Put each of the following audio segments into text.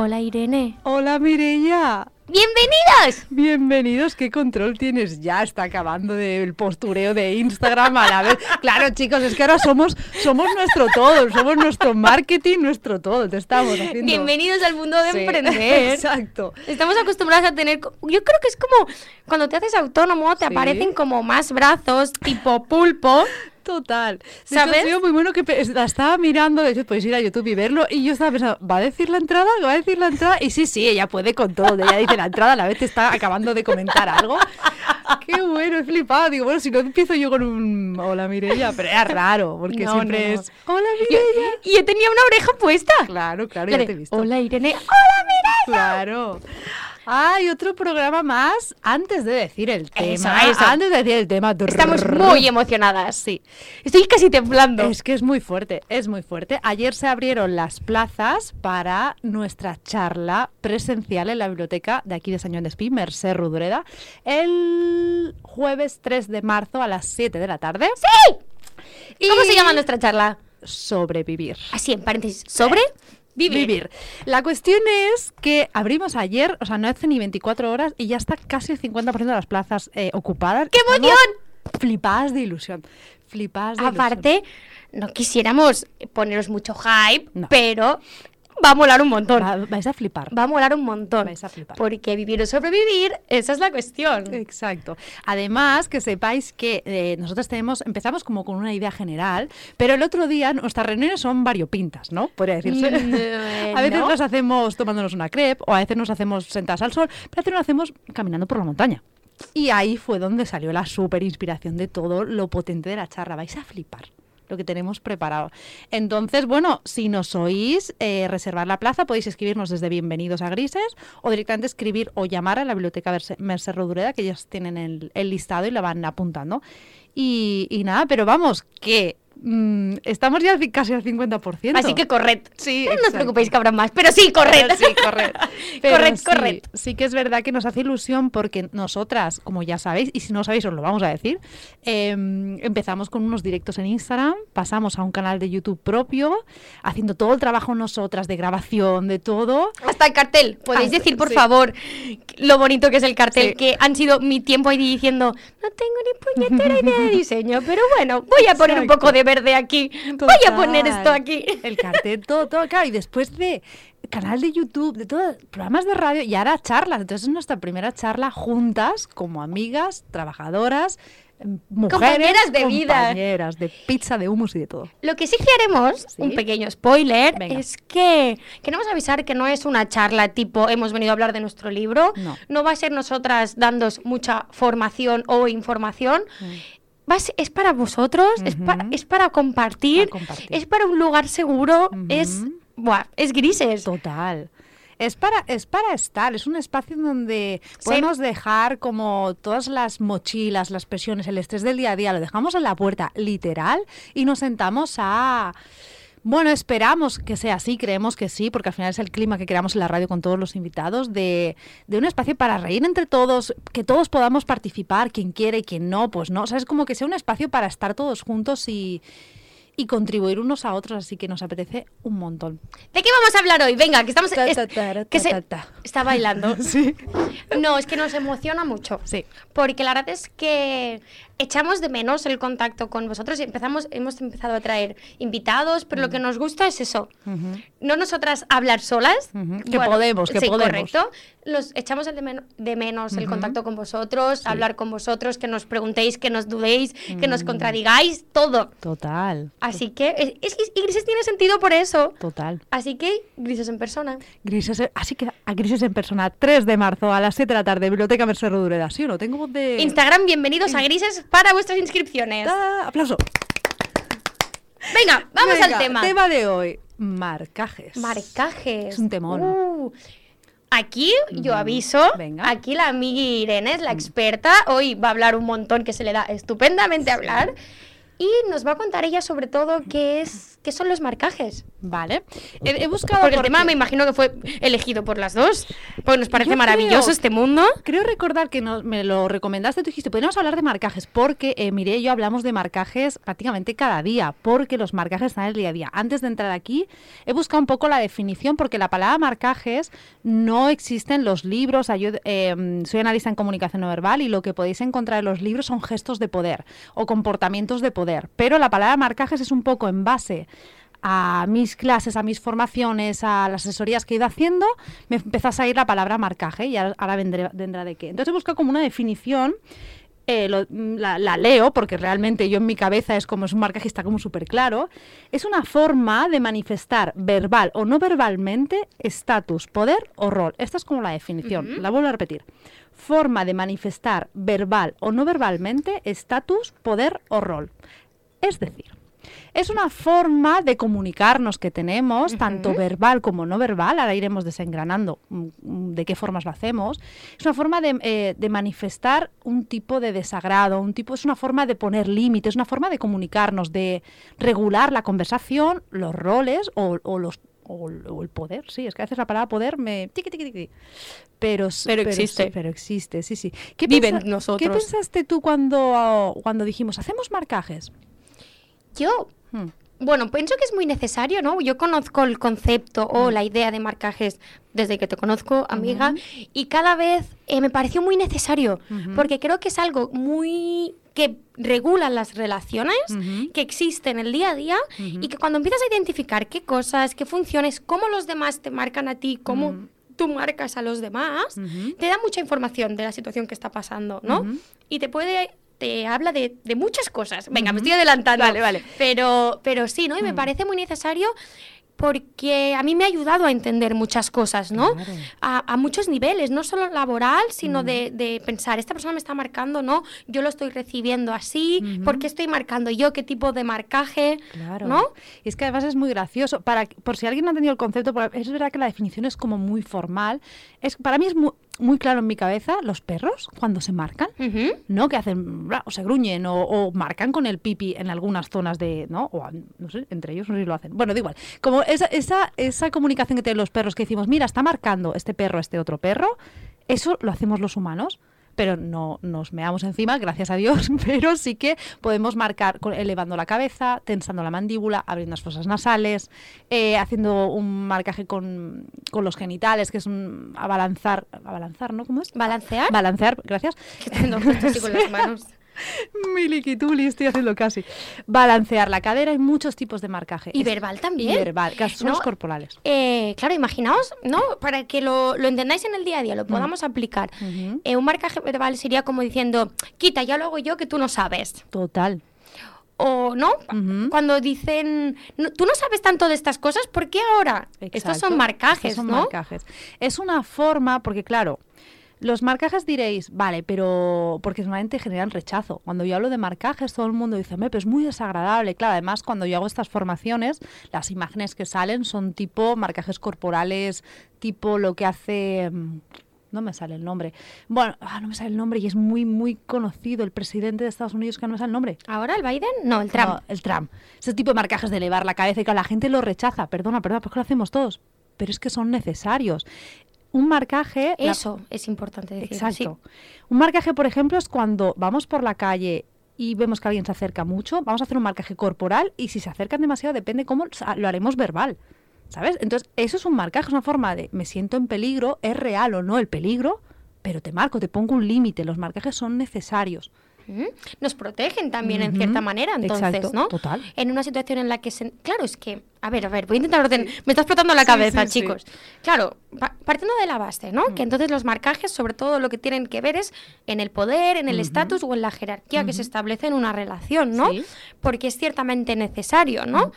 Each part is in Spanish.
Hola Irene. Hola Mireia. ¡Bienvenidos! Bienvenidos, ¿qué control tienes ya? Está acabando del postureo de Instagram a la vez. Claro, chicos, es que ahora somos, somos nuestro todo, somos nuestro marketing, nuestro todo. Te estamos haciendo. Bienvenidos al mundo de Sí, emprender. Exacto. Estamos acostumbrados a tener. Yo creo que es como cuando te haces autónomo, te Sí. aparecen como más brazos, tipo pulpo. Total. De hecho, ¿Sabes? ha sido muy bueno que la estaba mirando, de hecho podéis ir a YouTube y verlo, y yo estaba pensando, ¿va a decir la entrada? ¿Va a decir la entrada? Y sí, sí, ella puede con todo. Ella dice la entrada, a la vez te está acabando de comentar algo. Qué bueno, he flipado. Digo, bueno, si no empiezo yo con un hola Mireia, pero era raro, porque No, siempre no, es hola Yo- Mireia. y yo tenía una oreja puesta. Claro, claro, La ya te he visto. Hola Irene. ¡Hola Mireia! Claro. Hay otro programa más antes de decir el tema. Eso, eso. Antes de decir el tema. Estamos muy emocionadas. Sí. Estoy casi temblando. Es que es muy fuerte, es muy fuerte. Ayer se abrieron las plazas para nuestra charla presencial en la biblioteca de aquí de San Joan d'Espí, Mercè Rodoreda, el jueves 3 de marzo a las 7 de la tarde. ¡Sí! Y ¿Cómo se llama nuestra charla? Sobrevivir. Así, en paréntesis. ¿Sobre? Vivir. La cuestión es que abrimos ayer, o sea, no hace ni 24 horas y ya está casi el 50% de las plazas eh, ocupadas. ¡Qué emoción! Flipadas de ilusión. Flipadas de ilusión. Aparte, no quisiéramos poneros mucho hype, No. pero va a molar un montón. Va- vais a flipar. Va a molar un montón. Vais a flipar. Porque vivir o sobrevivir, esa es la cuestión. Exacto. Además, que sepáis que eh, nosotros tenemos, empezamos como con una idea general, pero el otro día nuestras reuniones son variopintas, ¿no? Podría decirse. Mm, a veces ¿no? las hacemos tomándonos una crepe, o a veces nos hacemos sentadas al sol, pero a veces lo hacemos caminando por la montaña. Y ahí fue donde salió la súper inspiración de todo lo potente de la charla. Vais a flipar lo que tenemos preparado. Entonces, bueno, si nos oís, eh, reservar la plaza, podéis escribirnos desde Bienvenidos a Grises o directamente escribir o llamar a la biblioteca Merce- Mercè Rodoreda, que ellos tienen el, listado y lo van apuntando. Y, y nada, pero vamos, que mm, estamos ya casi al 50%. Así que corred. Sí, no os preocupéis que habrá más, pero sí, corred. Pero sí, corred. Pero corred, sí, corred. Sí que es verdad que nos hace ilusión porque nosotras, como ya sabéis, y si no sabéis os lo vamos a decir, eh, empezamos con unos directos en Instagram, pasamos a un canal de YouTube propio, haciendo todo el trabajo nosotras de grabación, de todo. Hasta el cartel. ¿Podéis Hasta- decir, por sí. favor, lo bonito que es el cartel? Sí. Que han sido mi tiempo ahí diciendo, no tengo ni puñetera idea de diseño, pero bueno, voy a poner un poco de verde aquí. Voy a poner Total. esto aquí. El cartel, todo, todo, claro. Y después de canal de YouTube, de todo, programas de radio y ahora charlas. Entonces es nuestra primera charla juntas, como amigas, trabajadoras, em, mujeres. Compañeras de vida. Compañeras de pizza, de hummus y de todo. Lo que sí que haremos, Sí. un pequeño spoiler, Venga. es que queremos avisar que no es una charla tipo hemos venido a hablar de nuestro libro, No. va a ser nosotras dándos mucha formación o información. Va ser- es para vosotros, es, pa-. Ujú. es para compartir, Para compartir. es para un lugar seguro, es, buah, es grises. Total. Es para, es para estar, es un espacio en donde podemos dejar como todas las mochilas, las presiones, el estrés del día a día, lo dejamos en la puerta, literal, y nos sentamos a... Bueno, esperamos que sea así, creemos que sí, porque al final es el clima que creamos en la radio con todos los invitados, de, de un espacio para reír entre todos, que todos podamos participar, quien quiere y quien no, pues no. O sea, es como que sea un espacio para estar todos juntos y, y contribuir unos a otros, así que nos apetece un montón. ¿De qué vamos a hablar hoy? Venga, que estamos... Ta, es- que se-. Está bailando. Sí. No, es que nos emociona mucho. Sí. Porque la verdad es que echamos de menos el contacto con vosotros y empezamos, hemos empezado a traer invitados, pero Mm. lo que nos gusta es eso. No nosotras hablar solas. Ujú, que podemos, que sí, podemos. correcto. Los echamos el de, men- de menos el contacto con vosotros, hablar con vosotros, que nos preguntéis, que nos dudéis, que Mm. nos contradigáis, todo. Total. Así que es, es que- y Grises tiene sentido por eso. Total. Así que Grises en persona. Grises, así que a Grises en persona, 3 de marzo a las 7 de la tarde, Biblioteca Merced Rodureda. ¿Sí o no? Tengo voz de... Instagram, bienvenidos a Grises para vuestras inscripciones. Ta, Aplauso. Venga, vamos Venga, al tema. Tema de hoy, marcajes. Marcajes. Es un temón. Uh, Aquí yo aviso, venga. aquí la amiga Irene es la experta, hoy va a hablar un montón que se le da estupendamente hablar y nos va a contar ella sobre todo qué es, qué ¿qué son los marcajes? Vale. He, he buscado. Porque el tema me imagino que fue elegido por las dos, porque nos parece Yo maravilloso creo- este mundo. Creo recordar que nos- me lo recomendaste, tú dijiste, podríamos hablar de marcajes, porque eh, Mireia y yo hablamos de marcajes prácticamente cada día, porque los marcajes están en el día a día. Antes de entrar aquí, he buscado un poco la definición, porque la palabra marcajes no existe en los libros. Yo eh, soy analista en comunicación no verbal y lo que podéis encontrar en los libros son gestos de poder o comportamientos de poder. Pero la palabra marcajes es un poco en base a mis clases, a mis formaciones, a las asesorías que he ido haciendo, me empezó a salir la palabra marcaje y ahora, vendré- vendrá de qué. Entonces he buscado como una definición, eh, lo- la, la leo porque realmente yo en mi cabeza es como es un marcaje está como súper claro. Es una forma de manifestar verbal o no verbalmente estatus, poder o rol. Esta es como la definición, la vuelvo a repetir. Forma de manifestar verbal o no verbalmente estatus, poder o rol. Es decir, es una forma de comunicarnos que tenemos, tanto verbal como no verbal, ahora iremos desengranando mm, mm, de qué formas lo hacemos. Es una forma de, eh, de manifestar un tipo de desagrado, un tipo, es una forma de poner límites, es una forma de comunicarnos, de regular la conversación, los roles o, o los o, o el poder, sí, es que a veces la palabra poder me... tiqui, tiqui, tiqui. Pero, Pero sí, existe. pero existe, sí, sí. ¿Qué Vive en pensa- ¿Qué nosotros. pensaste tú cuando, cuando dijimos, hacemos marcajes? Yo, Hmm. bueno, pienso que es muy necesario, ¿no? Yo conozco el concepto o la idea de marcajes desde que te conozco, amiga, y cada vez eh, me pareció muy necesario, porque creo que es algo muy que regula las relaciones que existen en el día a día y que cuando empiezas a identificar qué cosas, qué funciones, cómo los demás te marcan a ti, cómo tú marcas a los demás, te da mucha información de la situación que está pasando, ¿no? Y te puede te habla de, de muchas cosas. Venga, me estoy adelantando. Vale, vale. Pero, pero sí, ¿no? Y me Mm. parece muy necesario porque a mí me ha ayudado a entender muchas cosas, ¿no? Claro. A, a muchos niveles, no solo laboral, sino de, de pensar, esta persona me está marcando, ¿no? Yo lo estoy recibiendo así. ¿por qué estoy marcando yo? ¿Qué tipo de marcaje? Claro. ¿No? Y es que además es muy gracioso. Para, por si alguien no ha entendido el concepto, es verdad que la definición es como muy formal. Es, para mí es muy, muy claro en mi cabeza los perros cuando se marcan. ¿no? Que hacen, o se gruñen o, o marcan con el pipi en algunas zonas de, ¿no? O, a- no sé, entre ellos no sé si lo hacen. Bueno, da igual. Como esa, esa, esa comunicación que tienen los perros que decimos, mira, está marcando este perro, este otro perro, eso lo hacemos los humanos. Pero no nos meamos encima, gracias a Dios, pero sí que podemos marcar elevando la cabeza, tensando la mandíbula, abriendo las fosas nasales, eh, haciendo un marcaje con, con los genitales, que es un abalanzar, abalanzar, ¿no? ¿Cómo es? ¿Balancear? Balancear, gracias. Que tengo con las manos. Miliquituli, estoy haciendo casi. Balancear la cadera, hay muchos tipos de marcaje. Y Es- verbal también. Y verbal, son ¿No? corporales. Eh, claro, imaginaos, ¿no? Para que lo, lo entendáis en el día a día, lo podamos aplicar. Eh, un marcaje verbal sería como diciendo, quita, ya lo hago yo que tú no sabes. Total. O, ¿no? Cuando dicen, "No, tú no sabes tanto de estas cosas, ¿por qué ahora? Estos son marcajes, Estos son ¿no? marcajes. Es una forma, porque claro, los marcajes diréis, vale, pero porque normalmente generan rechazo. Cuando yo hablo de marcajes, todo el mundo dice, "Me, pero es muy desagradable. Claro, además, cuando yo hago estas formaciones, las imágenes que salen son tipo marcajes corporales, tipo lo que hace. mm, No me sale el nombre. Bueno, ah, no me sale el nombre y es muy, muy conocido el presidente de Estados Unidos que no me sale el nombre. ¿Ahora el Biden? No, el Trump. No, el Trump. Ese tipo de marcajes de elevar la cabeza y que la gente lo rechaza. Perdona, perdona, ¿por qué lo hacemos todos? Pero es que son necesarios. Un marcaje... la- Eso es importante decir. Exacto. Un marcaje, por ejemplo, es cuando vamos por la calle y vemos que alguien se acerca mucho, vamos a hacer un marcaje corporal y si se acercan demasiado depende cómo lo haremos verbal. ¿Sabes? Entonces, eso es un marcaje, es una forma de me siento en peligro, es real o no el peligro, pero te marco, te pongo un límite. Los marcajes son necesarios. Nos protegen también en cierta manera, entonces, Exacto, ¿no? total. En una situación en la que se... Claro, es que... A ver, a ver, voy a intentar orden... Me está explotando la Sí, cabeza, sí, sí. chicos. Claro, pa- partiendo de la base, ¿no? Que entonces los marcajes, sobre todo, lo que tienen que ver es en el poder, en el estatus o en la jerarquía que se establece en una relación, ¿no? Sí. Porque es ciertamente necesario, ¿no?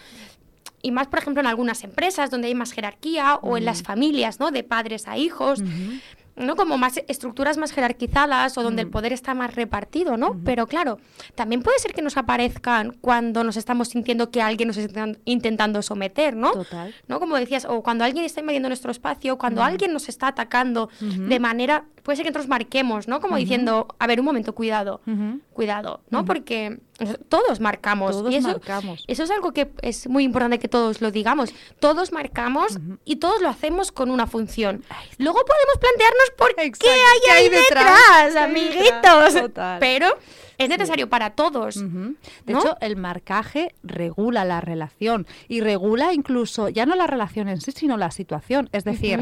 Y más, por ejemplo, en algunas empresas donde hay más jerarquía o en las familias, ¿no? De padres a hijos. ¿No? Como más estructuras más jerarquizadas o donde el poder está más repartido, ¿no? Pero claro, también puede ser que nos aparezcan cuando nos estamos sintiendo que alguien nos está intentando someter, ¿no? Total. ¿No? Como decías, o cuando alguien está invadiendo nuestro espacio, cuando alguien nos está atacando de manera, puede ser que nosotros marquemos, ¿no? Como diciendo, a ver, un momento, cuidado, cuidado, ¿no? Porque Todos marcamos. Todos y eso, marcamos. Eso es algo que es muy importante que todos lo digamos. Todos marcamos y todos lo hacemos con una función. Luego podemos plantearnos por qué hay ¿Qué ahí hay detrás? detrás, ¿Qué hay amiguitos. detrás? Total. Pero es necesario para todos. De ¿no? hecho, el marcaje regula la relación y regula incluso, ya no la relación en sí, sino la situación. Es decir,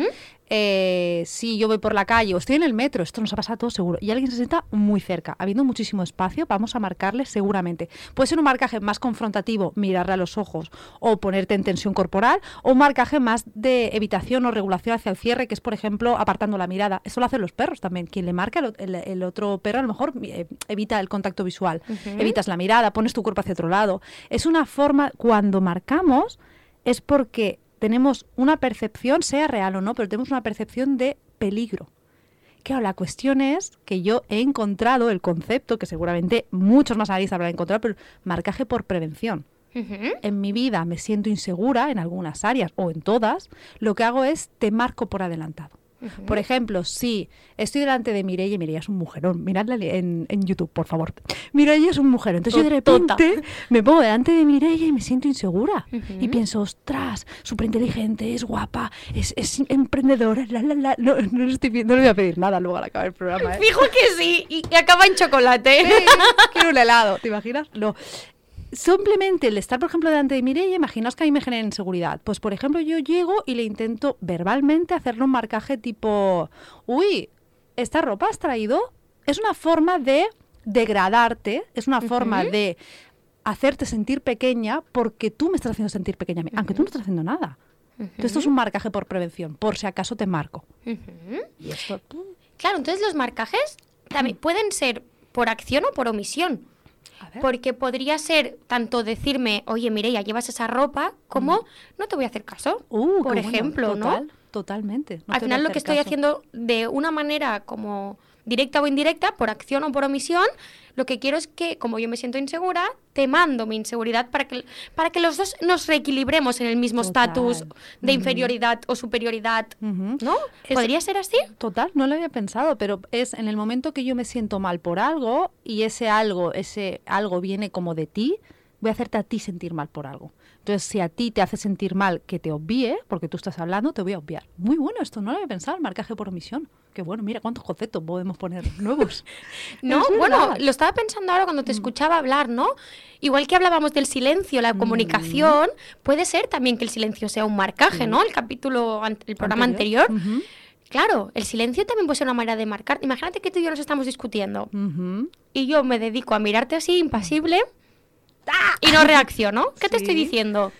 eh, si yo voy por la calle o estoy en el metro, esto nos ha pasado todo seguro, y alguien se sienta muy cerca, habiendo muchísimo espacio, vamos a marcarle seguramente. Puede ser un marcaje más confrontativo, mirarle a los ojos o ponerte en tensión corporal, o un marcaje más de evitación o regulación hacia el cierre, que es, por ejemplo, apartando la mirada. Eso lo hacen los perros también. Quien le marca, el, o- el- el otro perro a lo mejor eh, evita el contacto visual, evitas la mirada, pones tu cuerpo hacia otro lado. Es una forma, cuando marcamos, es porque tenemos una percepción, sea real o no, pero tenemos una percepción de peligro. Claro, la cuestión es que yo he encontrado el concepto, que seguramente muchos más analistas habrán encontrado, pero marcaje por prevención. En mi vida me siento insegura en algunas áreas o en todas, lo que hago es te marco por adelantado. Ujú. Por ejemplo, si estoy delante de Mireia, Mireia es un mujerón, miradla en, en YouTube, por favor. Mireia es un mujerón. Entonces yo de Totota. repente me pongo delante de Mireia y me siento insegura. Ujú. Y pienso, ostras, súper inteligente, es guapa, es, es emprendedora, la, la, la. No, no, le estoy, no le voy a pedir nada luego al acabar el programa. ¿eh? Fijo que sí, y, y acaba en chocolate. Sí, quiero un helado, ¿te imaginas? No. Simplemente el estar, por ejemplo, delante de Mireia, imaginaos que a mí me genera inseguridad. Pues, por ejemplo, yo llego y le intento verbalmente hacerle un marcaje tipo, uy, ¿esta ropa has traído? Es una forma de degradarte, es una forma de hacerte sentir pequeña porque tú me estás haciendo sentir pequeña, a mí, aunque tú no estás haciendo nada. Entonces, esto es un marcaje por prevención, por si acaso te marco. Y esto, Claro, entonces los marcajes también pueden ser por acción o por omisión. Porque podría ser tanto decirme, oye, Mireia, llevas esa ropa, como no te voy a hacer caso. Uh, por bueno, ejemplo, total, ¿no? Totalmente. no Al final lo que estoy haciendo de una manera como directa o indirecta, por acción o por omisión, lo que quiero es que, como yo me siento insegura, te mando mi inseguridad para que, para que los dos nos reequilibremos en el mismo estatus de inferioridad o superioridad. ¿No? Es- ¿Podría ser así? Total, no lo había pensado, pero es en el momento que yo me siento mal por algo y ese algo, ese algo viene como de ti, voy a hacerte a ti sentir mal por algo. Entonces, si a ti te hace sentir mal que te obvíe, porque tú estás hablando, te voy a obviar. Muy bueno esto, no lo había pensado, el marcaje por omisión. Qué bueno, mira cuántos conceptos podemos poner nuevos. No, bueno, lo estaba pensando ahora cuando te escuchaba hablar, ¿no? Igual que hablábamos del silencio, Mm. la comunicación, puede ser también que el silencio sea un marcaje, ¿no? El capítulo, el programa anterior. Claro, el silencio también puede ser una manera de marcar. Imagínate que tú y yo nos estamos discutiendo y yo me dedico a mirarte así, impasible, y no reacciono. ¿Qué te estoy diciendo?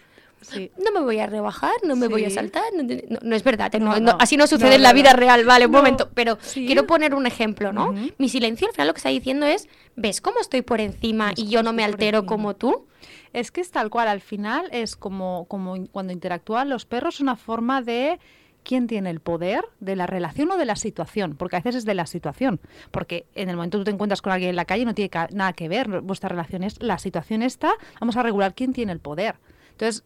Sí. No me voy a rebajar, no me voy a saltar. No, no- no es verdad, ¿eh? no, así no sucede en la vida real, vale, un momento. Pero quiero poner un ejemplo, ¿no? Mi silencio al final lo que está diciendo es, ¿ves cómo estoy por encima ¿Ves y yo no me altero como tú? Es que es tal cual, al final es como, como cuando interactúan los perros, una forma de quién tiene el poder de la relación o de la situación, porque a veces es de la situación, porque en el momento que tú te encuentras con alguien en la calle no tiene nada que ver, vuestra relación es la situación está, vamos a regular quién tiene el poder. Entonces,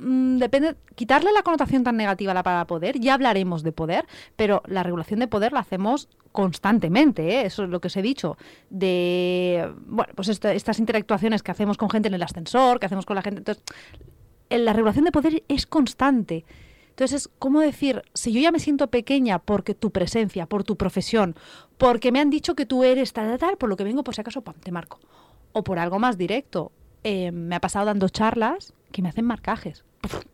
mm, depende, quitarle la connotación tan negativa a la palabra poder, ya hablaremos de poder, pero la regulación de poder la hacemos constantemente, ¿eh? eso es lo que os he dicho, de, bueno, pues esta- estas interactuaciones que hacemos con gente en el ascensor, que hacemos con la gente, entonces, en la regulación de poder es constante. Entonces, es como decir, si yo ya me siento pequeña porque tu presencia, por tu profesión, porque me han dicho que tú eres tal, tal, tal, por lo que vengo, por si acaso, pam, te marco. O por algo más directo. eh, me ha pasado dando charlas que me hacen marcajes. Puf,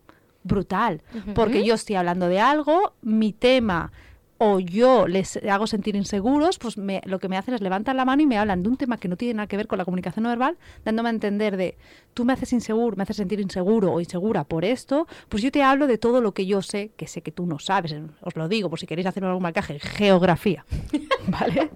brutal. Porque yo estoy hablando de algo, mi tema o yo les hago sentir inseguros, pues me- lo que me hacen es levantar la mano y me hablan de un tema que no tiene nada que ver con la comunicación no verbal, dándome a entender de, tú me haces inseguro, me haces sentir inseguro o insegura por esto, pues yo te hablo de todo lo que yo sé, que sé que tú no sabes, os lo digo por si queréis hacer algún marcaje, geografía, ¿vale?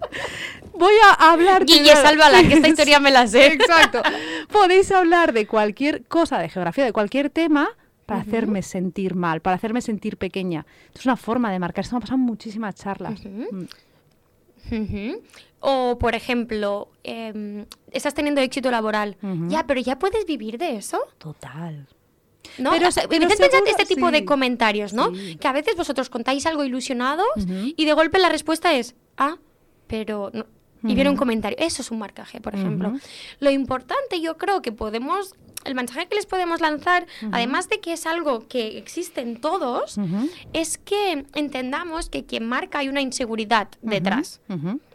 Voy a hablar... Guille, sálvala, que esta historia me la sé. Exacto. Podéis hablar de cualquier cosa de geografía, de cualquier tema, para hacerme sentir mal, para hacerme sentir pequeña. Es una forma de marcar. Esto me ha pasado en muchísimas charlas. Mm. O, por ejemplo, em, estás teniendo éxito laboral. Ya, pero ya puedes vivir de eso. Total. ¿No? Pero O sea, pero seguro- este tipo sí. de comentarios, ¿no? Sí. Que a veces vosotros contáis algo ilusionados y de golpe la respuesta es, ah, pero no, y viene un comentario. Eso es un marcaje, por ejemplo. Lo importante, yo creo que podemos el mensaje que les podemos lanzar, además de que es algo que existe en todos, es que entendamos que quien marca hay una inseguridad detrás.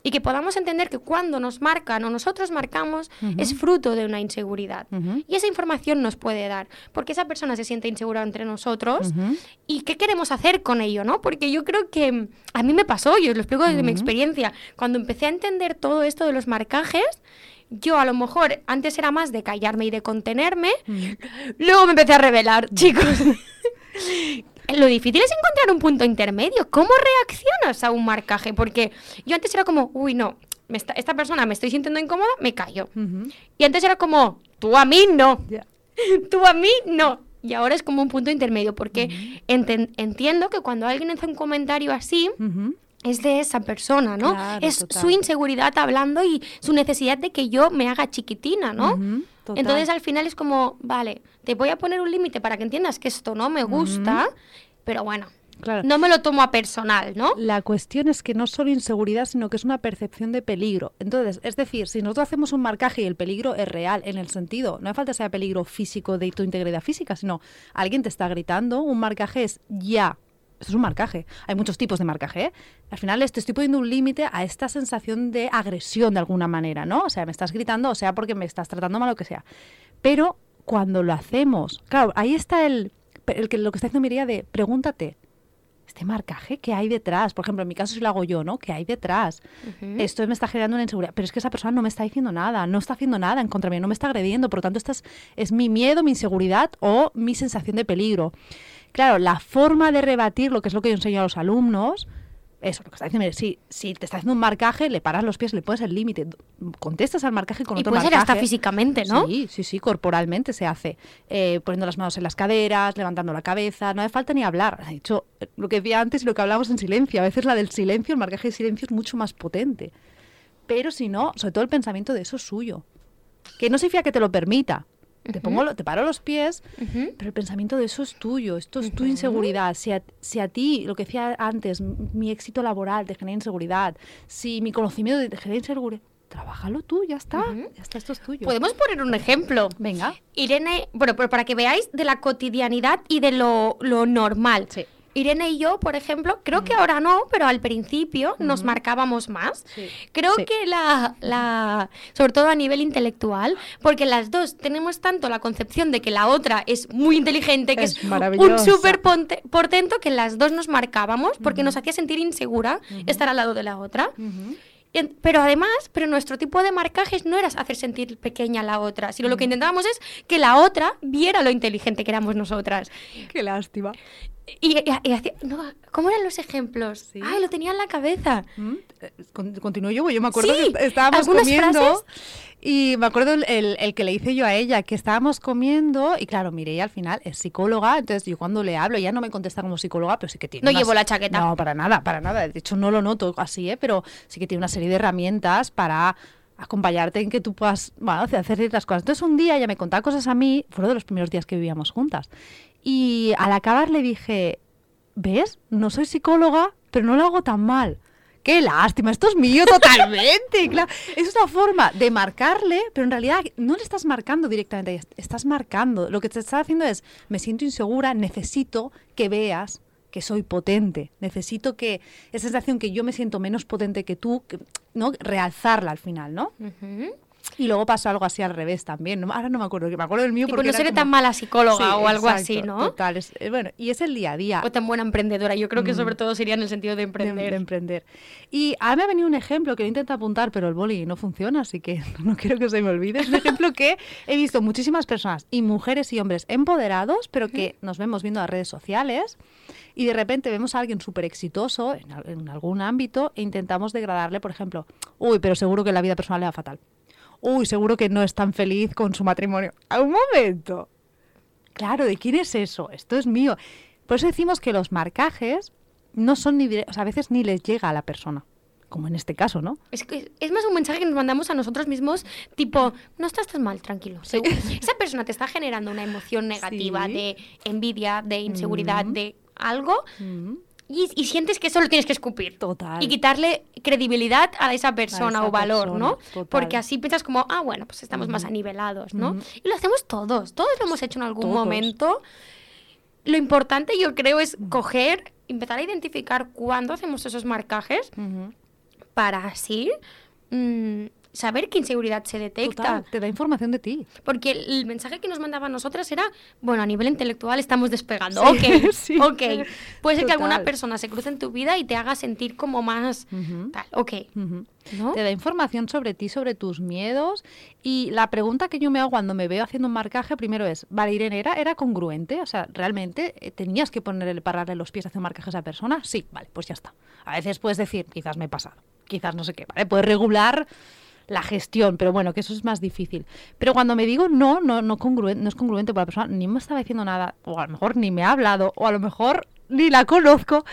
Y que podamos entender que cuando nos marcan o nosotros marcamos es fruto de una inseguridad. Y esa información nos puede dar, porque esa persona se siente insegura entre nosotros. ¿Y qué queremos hacer con ello? ¿no? Porque yo creo que a mí me pasó, y os lo explico desde mi experiencia, cuando empecé a entender todo esto de los marcajes, yo a lo mejor antes era más de callarme y de contenerme, luego me empecé a revelar, chicos. lo difícil es encontrar un punto intermedio. ¿Cómo reaccionas a un marcaje? Porque yo antes era como, uy, no, esta persona me estoy sintiendo incómoda, me callo. Y antes era como, tú a mí no, tú a mí no. Y ahora es como un punto intermedio, porque entiendo que cuando alguien hace un comentario así, es de esa persona, ¿no? es su inseguridad hablando y su necesidad de que yo me haga chiquitina, ¿no? Entonces al final es como, vale, te voy a poner un límite para que entiendas que esto no me gusta, pero bueno. No me lo tomo a personal, ¿no? La cuestión es que no es solo inseguridad, sino que es una percepción de peligro. Entonces, es decir, si nosotros hacemos un marcaje y el peligro es real, en el sentido, no hace falta sea peligro físico de tu integridad física, sino alguien te está gritando, un marcaje es ya, esto es un marcaje. Hay muchos tipos de marcaje. ¿eh? Al final te estoy poniendo un límite a esta sensación de agresión de alguna manera, ¿no? O sea, me estás gritando, o sea, porque me estás tratando mal, lo que sea. Pero cuando lo hacemos, claro, ahí está el, el que lo que está haciendo Mireia de pregúntate, este marcaje, ¿qué hay detrás? Por ejemplo, en mi caso si lo hago yo, ¿no? ¿Qué hay detrás? Esto me está generando una inseguridad, pero es que esa persona no me está diciendo nada, no está haciendo nada en contra mí, no me está agrediendo, por lo tanto, esta es, es mi miedo, mi inseguridad o mi sensación de peligro. Claro, la forma de rebatir, lo que es lo que yo enseño a los alumnos, eso, lo que está diciendo, si, si te está haciendo un marcaje, le paras los pies, le pones el límite, contestas al marcaje con y otro puede marcaje. ser hasta físicamente, ¿no? Sí, sí, sí, corporalmente se hace. Eh, poniendo las manos en las caderas, levantando la cabeza, no hace falta ni hablar. De hecho, lo que decía antes y lo que hablamos en silencio, a veces la del silencio, el marcaje de silencio es mucho más potente. Pero si no, sobre todo el pensamiento de eso es suyo. Que no significa que te lo permita, te, pongo, te paro los pies, pero el pensamiento de eso es tuyo, esto es tu inseguridad. Si a, si a, ti, lo que decía antes, mi éxito laboral te genera inseguridad, si mi conocimiento te genera inseguridad, trabájalo tú, ya está, ya está, esto es tuyo. Podemos poner un ejemplo. Venga. Irene, bueno, pero para que veáis de la cotidianidad y de lo, lo normal. Sí. Irene y yo, por ejemplo, creo que ahora no, pero al principio nos marcábamos más. Creo que la, la, sobre todo a nivel intelectual, porque las dos tenemos tanto la concepción de que la otra es muy inteligente, que es, un súper portento, que las dos nos marcábamos porque nos hacía sentir insegura estar al lado de la otra. Pero además, pero nuestro tipo de marcajes no era hacer sentir pequeña a la otra, sino lo que intentábamos es que la otra viera lo inteligente que éramos nosotras. Qué lástima. Y, ¿Cómo eran los ejemplos? Ay, lo tenía en la cabeza. ¿Mm? Eh, continúo yo, yo me acuerdo que estábamos comiendo y me acuerdo el, que le hice yo a ella, que estábamos comiendo y claro, mire, ella al final es psicóloga, entonces yo cuando le hablo, ella no me contesta como psicóloga, pero sí que tiene... No llevo la chaqueta. No, para nada, para nada. De hecho, no lo noto así, ¿eh? pero sí que tiene una serie de herramientas para acompañarte en que tú puedas bueno, hacer ciertas cosas. Entonces un día ella me contaba cosas a mí, fueron de los primeros días que vivíamos juntas. Y al acabar le dije, ¿ves? No soy psicóloga, pero no lo hago tan mal. ¡Qué lástima! Esto es mío totalmente. claro. Es una forma de marcarle, pero en realidad no le estás marcando directamente, estás marcando. Lo que te está haciendo es, me siento insegura, necesito que veas que soy potente. Necesito que esa sensación que yo me siento menos potente que tú, ¿no? Realzarla al final, ¿no? Y luego pasó algo así al revés también. ahora no me acuerdo, me acuerdo del mío. porque no seré tan mala psicóloga o algo así, ¿no? Total. Eh, bueno, y es el día a día. O tan buena emprendedora. Yo creo que sobre todo sería en el sentido de emprender. De, emprender. Y a mí me ha venido un ejemplo que lo intento apuntar, pero el boli no funciona, así que no quiero que se me olvide. Es un ejemplo que he visto muchísimas personas, y mujeres y hombres empoderados, pero que nos vemos viendo las redes sociales y de repente vemos a alguien súper exitoso en, en, algún ámbito e intentamos degradarle, por ejemplo, uy, pero seguro que la vida personal le va fatal uy, seguro que no es tan feliz con su matrimonio. A un momento. Claro, ¿de quién es eso? Esto es mío. Por eso decimos que los marcajes no son ni, o sea, a veces ni les llega a la persona como en este caso, ¿no? Es, es más un mensaje que nos mandamos a nosotros mismos, tipo, no estás tan mal, tranquilo. Esa persona te está generando una emoción negativa de envidia, de inseguridad, mm. de algo. Mm y, y sientes que eso lo tienes que escupir. Total. Y quitarle credibilidad a esa persona esa o valor, persona, ¿no? total. Porque así piensas como, ah, bueno, pues estamos más anivelados, ¿no? Y lo hacemos todos, todos lo hemos hecho en algún Todos. momento. Lo importante yo creo es coger, empezar a identificar cuándo hacemos esos marcajes para así mm, saber qué inseguridad se detecta. Total, te da información de ti. Porque el el mensaje que nos mandaban nosotras era, bueno, a nivel intelectual estamos despegando. Sí, ok, sí. ok. Puede ser que alguna persona se cruce en tu vida y te haga sentir como más Ujú. tal. Ok. Te da información sobre ti, sobre tus miedos. Y la pregunta que yo me hago cuando me veo haciendo un marcaje, primero es, vale, Irene, ¿era, era congruente? O sea, ¿realmente eh, tenías que ponerle, pararle los pies a hacer un marcaje a esa persona? Sí, vale, pues ya está. A veces puedes decir, quizás me he pasado, quizás no sé qué, ¿vale? Puedes regular la gestión, pero bueno, que eso es más difícil. Pero cuando me digo no, no, no, congruen- no es congruente para la persona, ni me estaba diciendo nada, o a lo mejor ni me ha hablado, o a lo mejor ni la conozco,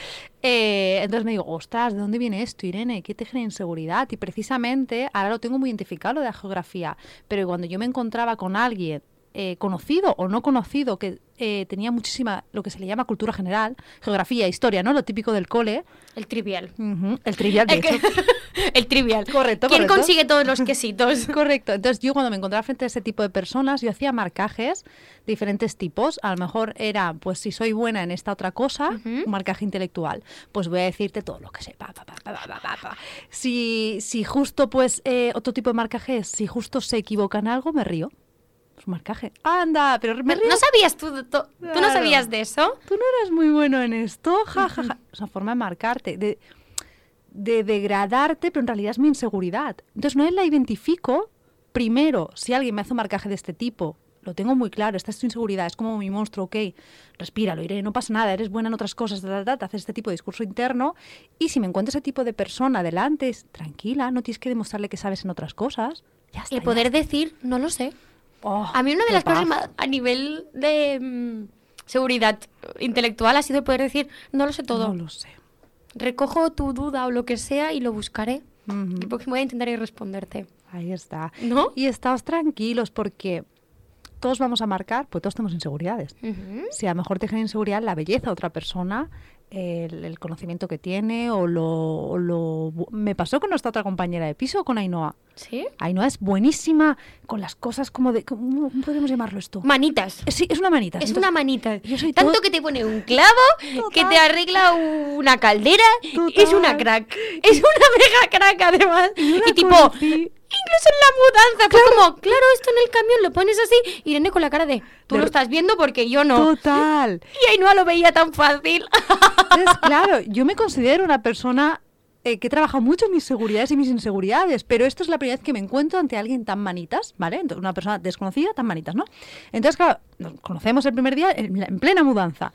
eh, entonces me digo, ostras, ¿de dónde viene esto, Irene? ¿Qué te genera inseguridad? Y precisamente ahora lo tengo muy identificado lo de la geografía, pero cuando yo me encontraba con alguien eh, conocido o no conocido que eh, tenía muchísima, lo que se le llama cultura general, geografía, historia, ¿no? Lo típico del cole, El trivial. El trivial, de El, hecho. el trivial. Correcto, ¿Quién correcto. consigue todos los quesitos? Correcto. Entonces yo cuando me encontraba frente a ese tipo de personas, yo hacía marcajes de diferentes tipos. A lo mejor era, pues si soy buena en esta otra cosa, un marcaje intelectual. Pues voy a decirte todo lo que sé. pa, pa, pa. Si, si justo, pues, eh, otro tipo de marcaje es, si justo se equivoca en algo, me río. Es un marcaje. Anda, pero me río. ¿No sabías tú, tú no sabías de eso? Tú no eres muy bueno en esto, ja, ja, ja. Es una forma de marcarte, de, de degradarte, pero en realidad es mi inseguridad. Entonces, no la identifico, primero, si alguien me hace un marcaje de este tipo, lo tengo muy claro, esta es tu inseguridad, es como mi monstruo, ok, respíralo, iré, no pasa nada, eres buena en otras cosas, ta, ta, te haces este tipo de discurso interno. Y si me encuentro ese tipo de persona delante, es tranquila, no tienes que demostrarle que sabes en otras cosas. Ya está. El poder decir, no lo sé. Oh, A mí una de las cosas paz. más a nivel de mm, seguridad intelectual ha sido poder decir, no lo sé todo. No lo sé. Recojo tu duda o lo que sea y lo buscaré. Y porque voy a intentar ir responderte. Ahí está. ¿No? Y estáos tranquilos porque todos vamos a marcar, pues todos tenemos inseguridades. Si a lo mejor te genera inseguridad la belleza de otra persona, el, el conocimiento que tiene o lo, lo Me pasó con nuestra otra compañera de piso, con Ainhoa. ¿Sí? Ainhoa es buenísima con las cosas como de... ¿Cómo podemos llamarlo esto? Manitas. Sí, es una manita. Es Entonces, una manita. yo soy Tanto todo- que te pone un clavo, que te arregla una caldera. Total. Es una crack. Es una mega crack además. Y tipo, conocí- incluso en la mudanza, fue como, claro, esto en el camión lo pones así. Irene con la cara de, tú De- lo estás viendo porque yo no. Total. Y Ainhoa lo veía tan fácil. Entonces, claro, yo me considero una persona eh, que he trabajado mucho mis seguridades y mis inseguridades, pero esto es la primera vez que me encuentro ante alguien tan manitas, ¿vale? Entonces, una persona desconocida, tan manitas, ¿no? Entonces, claro, nos conocemos el primer día en, en plena mudanza.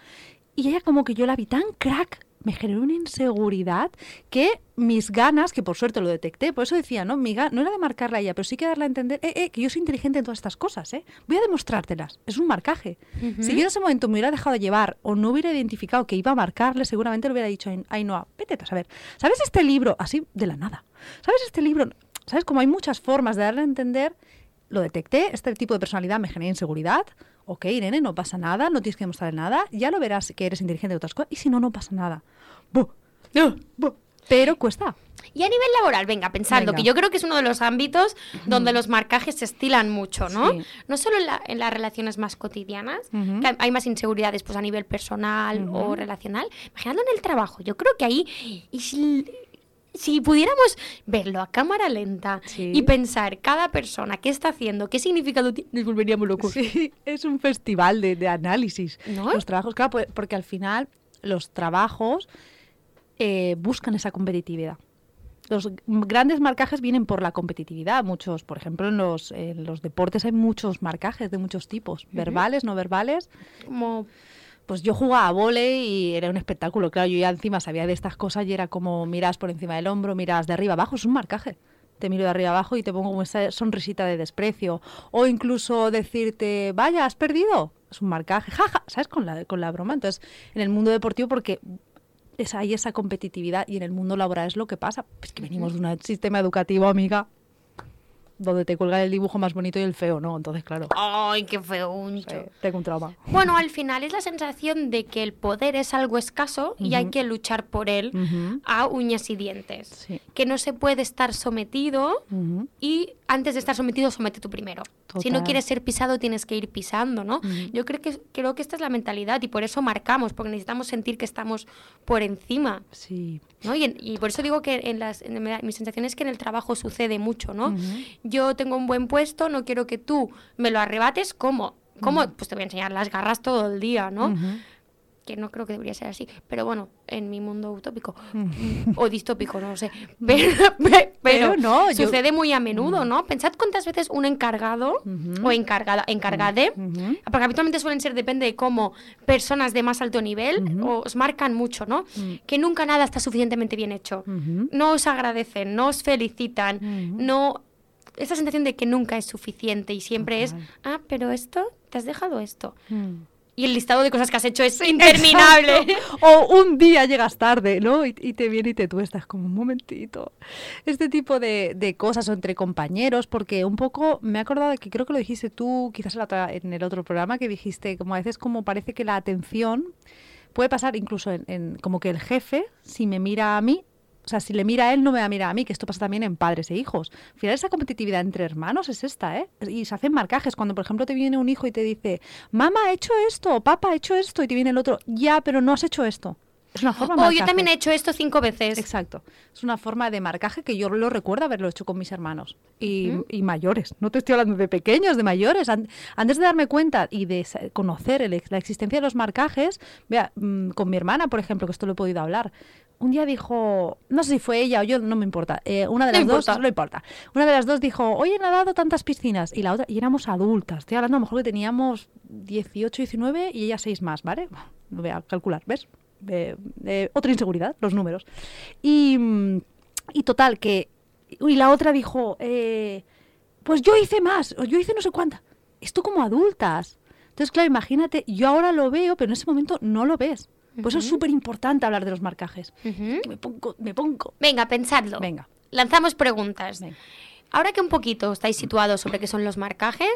Y ella como que yo la vi tan crack, me generó una inseguridad que mis ganas, que por suerte lo detecté, por eso decía, ¿no? Mi no era de marcarla a ella, pero sí que darle a entender, eh, eh, que yo soy inteligente en todas estas cosas, ¿eh? Voy a demostrártelas. Es un marcaje. Si yo en ese momento me hubiera dejado de llevar o no hubiera identificado que iba a marcarle, seguramente le hubiera dicho, "Ain- Ainhoa, vete a saber. ¿Sabes este libro? Así, de la nada. ¿Sabes este libro? ¿Sabes? Como hay muchas formas de darle a entender, lo detecté, este tipo de personalidad me genera inseguridad. Ok, Irene, no pasa nada, no tienes que demostrar nada, ya lo verás que eres inteligente de otras cosas, y si no, no pasa nada. Bu, bu. Pero cuesta. Y a nivel laboral, venga, pensando, Venga. que yo creo que es uno de los ámbitos donde los marcajes se estilan mucho, ¿no? Sí. No solo en, la- en las relaciones más cotidianas, que hay- más inseguridades pues a nivel personal o relacional. Imaginando en el trabajo, yo creo que ahí, y si, pudiéramos verlo a cámara lenta Sí. y pensar cada persona qué está haciendo, qué significado tiene, nos volveríamos locos. Sí, es un festival de, de análisis. ¿No? Los trabajos, claro, pues, porque al final los trabajos eh, buscan esa competitividad. Los grandes marcajes vienen por la competitividad. Muchos, por ejemplo, en los, en los deportes hay muchos marcajes de muchos tipos, verbales, no verbales. Como Pues yo jugaba a vóley y era un espectáculo. Claro, yo ya encima sabía de estas cosas y era como miras por encima del hombro, miras de arriba abajo, es un marcaje. Te miro de arriba abajo y te pongo como esa sonrisita de desprecio. O incluso decirte, vaya, has perdido. Es un marcaje, jaja, ¿sabes? Con la, con la broma. Entonces, en el mundo deportivo, porque es, hay esa competitividad y en el mundo laboral es lo que pasa. Es que venimos de un sistema educativo, amiga. Donde te cuelgan el dibujo más bonito y el feo, ¿no? Entonces, claro. Ay, qué feo. Eh, tengo un trauma. Bueno, al final es la sensación de que el poder es algo escaso y hay que luchar por él a uñas y dientes. Que no se puede estar sometido y antes de estar sometido, somete tú primero. Si no quieres ser pisado, tienes que ir pisando, ¿no? Yo creo que, creo que esta es la mentalidad y por eso marcamos, porque necesitamos sentir que estamos por encima. Sí. ¿no? Y, por eso digo que en las, mi sensación es que en el trabajo sucede mucho, ¿no? Yo tengo un buen puesto, no quiero que tú me lo arrebates, ¿cómo? ¿Cómo? Pues te voy a enseñar las garras todo el día, ¿no? Que no creo que debería ser así, pero bueno, en mi mundo utópico o distópico, no lo sé, pero, no, sucede muy a menudo, ¿no? Pensad cuántas veces un encargado o encargada, encargade, porque habitualmente suelen ser, depende de cómo, personas de más alto nivel os marcan mucho, ¿no? Que nunca nada está suficientemente bien hecho, no os agradecen, no os felicitan, no esa sensación de que nunca es suficiente y siempre es, ah, pero esto, te has dejado esto y el listado de cosas que has hecho es interminable. o un día llegas tarde, ¿no? Y, te viene y te tuestas como un momentito. Este tipo de, de, cosas entre compañeros, porque un poco me he acordado de que creo que lo dijiste tú, quizás en el otro programa, que dijiste como a veces como parece que la atención puede pasar incluso en como que el jefe, si me mira a mí, o sea, si le mira a él, no me va a mirar a mí, que esto pasa también en padres e hijos. Al final, esa competitividad entre hermanos es esta, ¿eh? Y se hacen marcajes. Cuando, por ejemplo, te viene un hijo y te dice, mamá, he hecho esto, papá, he hecho esto, y te viene el otro, ya, pero no has hecho esto. Es una forma de Oh, yo también he hecho esto cinco veces. Exacto. Es una forma de marcaje que yo lo recuerdo haberlo hecho con mis hermanos. Y, mayores. No te estoy hablando de pequeños, de mayores. Antes de darme cuenta y de conocer la existencia de los marcajes, vea, mm, con mi hermana, por ejemplo, que esto lo he podido hablar, un día dijo, no sé si fue ella o yo, no me importa, eh, una de las dos, no importa, una de las dos dijo, oye, he nadado tantas piscinas, y la otra, y éramos adultas, estoy hablando a lo mejor que teníamos 18, 19 y ella 6 más, ¿vale? Lo voy a calcular, ¿ves? otra inseguridad, los números. Y, y total, que, y la otra dijo, eh, pues yo hice más, o yo hice no sé cuánta, esto como adultas. Entonces, claro, imagínate, yo ahora lo veo, pero en ese momento no lo ves. Pues eso es súper importante hablar de los marcajes. me pongo, me pongo. Venga, pensadlo. Venga. Lanzamos preguntas. Ahora que un poquito estáis situados sobre qué son los marcajes,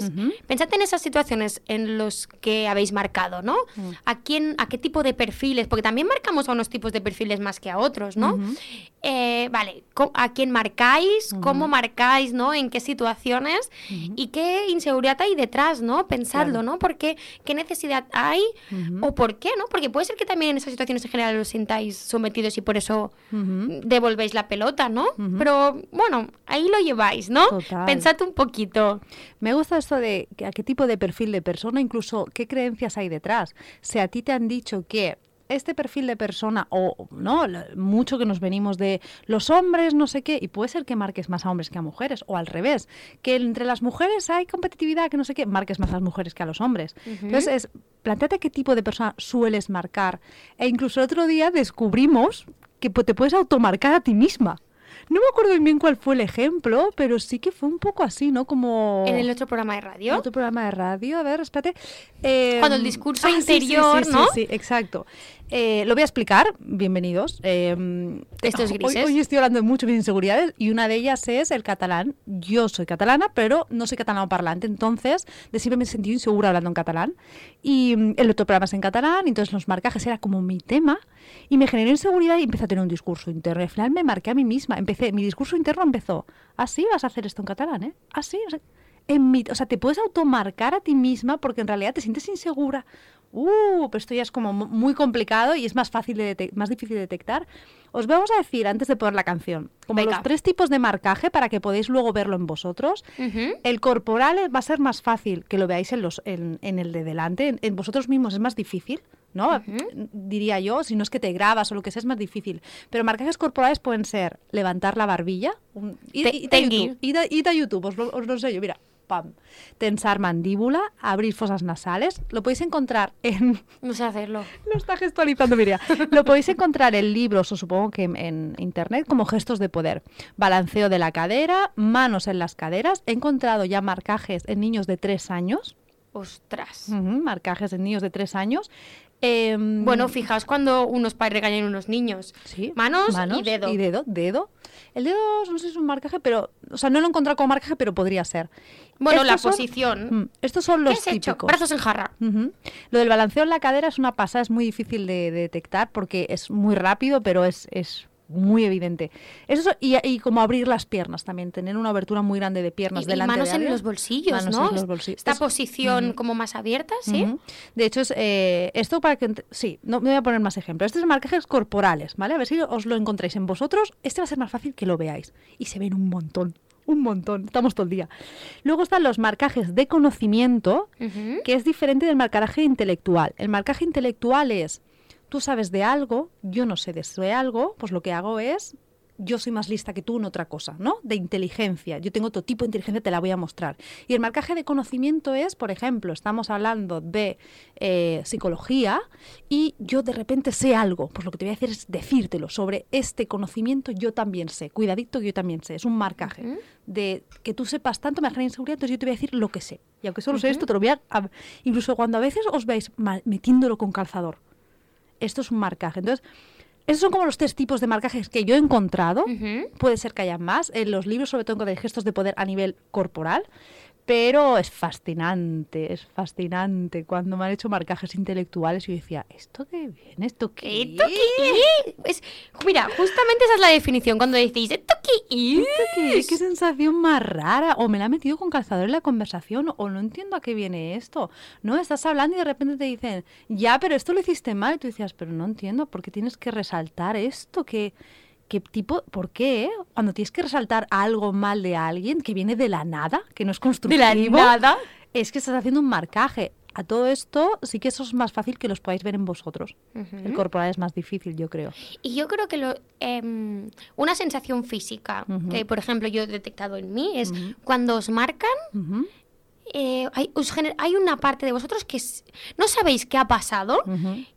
pensad en esas situaciones en los que habéis marcado, ¿no? ¿A quién, a qué tipo de perfiles? Porque también marcamos a unos tipos de perfiles más que a otros, ¿no? Eh, vale, ¿a quién marcáis? ¿Cómo marcáis, no? ¿En qué situaciones? ¿Y qué inseguridad hay detrás, no? Pensadlo, ¿no? Porque qué necesidad hay o por qué, ¿no? Porque puede ser que también en esas situaciones en general os sintáis sometidos y por eso devolvéis la pelota, ¿no? Pero bueno, ahí lo lleváis. ¿No? Pensad un poquito. Me gusta esto de a qué tipo de perfil de persona, incluso qué creencias hay detrás. Si a ti te han dicho que este perfil de persona o no mucho que nos venimos de los hombres no sé qué y puede ser que marques más a hombres que a mujeres o al revés que entre las mujeres hay competitividad que no sé qué marques más a las mujeres que a los hombres entonces es planteate qué tipo de persona sueles marcar e incluso el otro día descubrimos que te puedes automarcar a ti misma no me acuerdo bien cuál fue el ejemplo, pero sí que fue un poco así, ¿no? Como... En el otro programa de radio. En otro programa de radio, a ver, espérate. Eh, Cuando el discurso ah, interior, ¿no? Sí, sí, exacto. Eh, lo voy a explicar, bienvenidos. Eh, Estos grises. Hoy, estoy hablando de muchas inseguridades y una de ellas es el catalán. Yo soy catalana, pero no soy catalano parlante, entonces de siempre me he sentido insegura hablando en catalán. Y mm, el otro programa es en catalán, entonces los marcajes era como mi tema y me generó inseguridad y empecé a tener un discurso interno. al final me marqué a mí misma. Empecé, mi discurso interno empezó, así vas a hacer esto en catalán, ¿eh? Así, en mi, o sea, te puedes automarcar a ti misma porque en realidad te sientes insegura uh, pero esto ya es como muy complicado y es más fácil de más difícil de detectar. Os vamos a decir antes de poner la canción, como los tres tipos de marcaje para que podáis luego verlo en vosotros. El corporal va a ser más fácil que lo veáis en, los, en, el de delante, en, vosotros mismos es más difícil. ¿no? Diría yo, si no es que te grabas o lo que sea, es más difícil. Pero marcajes corporales pueden ser levantar la barbilla. id, a YouTube, a YouTube, os lo, os lo sé yo, mira tensar mandíbula, abrir fosas nasales. Lo podéis encontrar en... No sé hacerlo. Lo está gestualizando Miriam. Lo podéis encontrar en libros o supongo que en, internet como gestos de poder. Balanceo de la cadera, manos en las caderas. He encontrado ya marcajes en niños de tres años. Ostras. marcajes en niños de tres años Em, Bueno, fijaos cuando unos padres regañan a unos niños. sí, Manos, y dedo. Y dedo, dedo. El dedo, no sé si es un marcaje, pero. O sea, no lo he encontrado como marcaje, pero podría ser. Bueno, la son- posición. Mm, Estos son ¿Qué los hecho? típicos. Brazos en jarra. Lo del balanceo en la cadera es una pasada, es muy difícil de, de detectar porque es muy rápido, pero es, es muy evidente. Eso, y, y como abrir las piernas también, tener una abertura muy grande de piernas Y, y delante manos de en los bolsillos, Manos ¿no? en los bolsillos. Esta Es- posición como más abierta, ¿sí? De hecho, es, eh, esto para que... Sí, no me voy a poner más ejemplos. Estos son marcajes corporales, ¿vale? A ver si os lo encontráis en vosotros. Este va a ser más fácil que lo veáis. Y se ven un montón, un montón. Estamos todo el día. Luego están los marcajes de conocimiento, que es diferente del marcaje intelectual. El marcaje intelectual es, tú sabes de algo, yo no sé de ese algo, pues lo que hago es, yo soy más lista que tú en otra cosa, ¿no? De inteligencia. Yo tengo otro tipo de inteligencia, te la voy a mostrar. Y el marcaje de conocimiento es, por ejemplo, estamos hablando de eh, psicología y yo de repente sé algo. Pues lo que te voy a hacer es decírtelo sobre este conocimiento, yo también sé. Cuidadito que yo también sé. Es un marcaje de que tú sepas tanto me genera inseguridad, entonces yo te voy a decir lo que sé. Y aunque solo sé esto, te lo voy a... Incluso cuando a veces os veis metiéndolo con calzador. Esto es un marcaje. Entonces, esos son como los tres tipos de marcajes que yo he encontrado. Puede ser que haya más. En los libros, sobre todo, encontré gestos de poder a nivel corporal. Pero es fascinante, es fascinante. Cuando me han hecho marcajes intelectuales, yo decía, ¿esto qué viene? ¿Esto qué? ¿Esto qué es? Es- Mira, justamente esa es la definición. Cuando decís, ¿esto qué es? ¿Esto qué es? ¿Qué sensación más rara? O me la ha metido con calzador en la conversación, o no entiendo a qué viene esto. No, estás hablando y de repente te dicen, ya, pero esto lo hiciste mal. Y tú decías, pero no entiendo, ¿por qué tienes que resaltar esto? ¿Qué, qué tipo, por qué? Cuando tienes que resaltar algo mal de alguien que viene de la nada, que no es De constructivo, la nada. es que estás haciendo un marcaje. A todo esto sí que eso es más fácil que los podáis ver en vosotros. El corporal es más difícil, yo creo. Y yo creo que lo, em, una sensación física que, por ejemplo, yo he detectado en mí es cuando os marcan, eh, hay, hay una parte de vosotros que no sabéis qué ha pasado,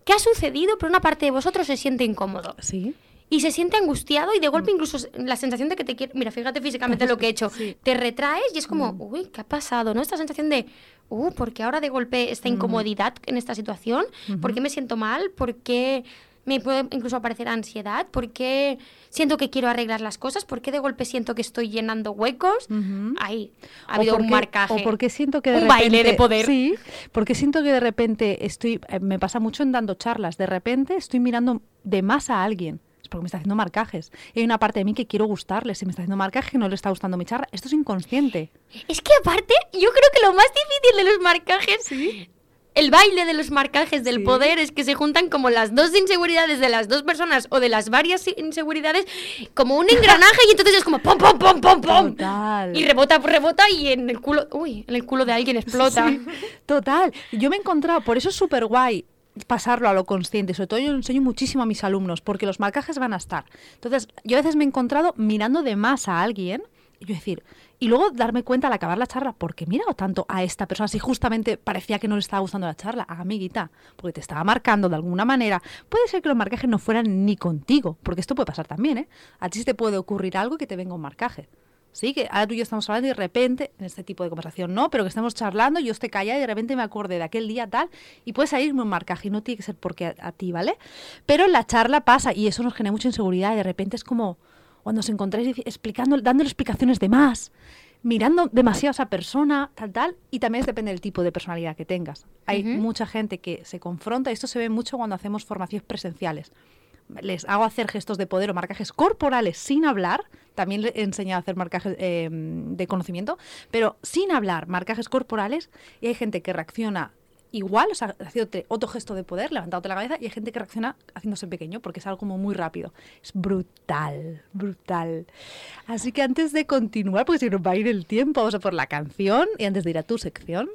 qué ha sucedido, pero una parte de vosotros se siente incómodo. Sí. Y se siente angustiado y de golpe incluso s- la sensación de que te quiere... Mira, fíjate físicamente lo que he hecho. Sí. Te retraes y es como, uy, ¿qué ha pasado? ¿No? Esta sensación de, uh, ¿por qué ahora de golpe esta incomodidad en esta situación? ¿Por qué me siento mal? ¿Por qué me puede incluso aparecer ansiedad? ¿Por qué siento que quiero arreglar las cosas? ¿Por qué de golpe siento que estoy llenando huecos? Ahí ha habido un marcaje. O porque siento que de Un repente, baile de poder. Sí, porque siento que de repente estoy, eh, me pasa mucho en dando charlas, de repente estoy mirando de más a alguien. Es porque me está haciendo marcajes. Y hay una parte de mí que quiero gustarle. Si me está haciendo marcaje, no le está gustando mi charla. Esto es inconsciente. Es que aparte, yo creo que lo más difícil de los marcajes, el baile de los marcajes del Sí. poder es que se juntan como las dos inseguridades de las dos personas o de las varias inseguridades como un engranaje y entonces es como pom pom pom pom pom Total. y rebota rebota y en el culo, uy, en el culo de alguien explota. Sí, total. Yo me he encontrado, por eso es súper guay pasarlo a lo consciente. Sobre todo yo enseño muchísimo a mis alumnos, porque los marcajes van a estar. Entonces, yo a veces me he encontrado mirando de más a alguien, y yo decir, y luego darme cuenta al acabar la charla, ¿por qué he mirado tanto a esta persona si justamente parecía que no le estaba gustando la charla? Ah, amiguita, porque te estaba marcando de alguna manera. Puede ser que los marcajes no fueran ni contigo, porque esto puede pasar también, ¿eh? A ti sí te puede ocurrir algo que te venga un marcaje. Sí, que ahora tú y yo estamos hablando y de repente, en este tipo de conversación no, pero que estamos charlando, yo esté callada y de repente me acordé de aquel día tal, y puede salirme un marcaje, y no tiene que ser porque a, a ti, ¿vale? Pero la charla pasa y eso nos genera mucha inseguridad y de repente es como cuando os encontráis explicando, dándole explicaciones de más, mirando demasiado a esa persona, tal, tal, y también depende del tipo de personalidad que tengas. Hay mucha gente que se confronta, y esto se ve mucho cuando hacemos formaciones presenciales les hago hacer gestos de poder o marcajes corporales sin hablar. También le he enseñado a hacer marcajes eh, de conocimiento, pero sin hablar, marcajes corporales. Y hay gente que reacciona igual, o sea, haciéndote otro gesto de poder, levantándote la cabeza, y hay gente que reacciona haciéndose pequeño, porque es algo como muy rápido. Es brutal, brutal. Así que antes de continuar, porque si nos va a ir el tiempo, vamos a por la canción, y antes de ir a tu sección,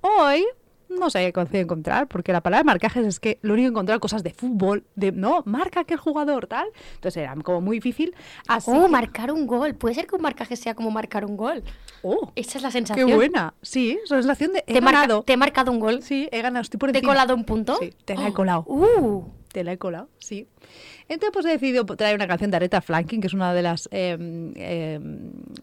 hoy no sé qué encontrar, porque la palabra marcajes es que lo único que encontrar cosas de fútbol, de no, marca aquel jugador, tal. Entonces era como muy difícil. Así Oh, que- marcar un gol. Puede ser que un marcaje sea como marcar un gol. Oh, Esa es la qué sensación. buena. Sí, es la sensación de he Te, marca- ganado. te he marcado un gol. Sí, he ganado, estoy por ¿Te he colado un punto? Sí, te la he colado. Uh, Te la he colado, sí. Entonces, pues he decidido traer una canción de Aretha Franklin, que es una de las. Eh, eh,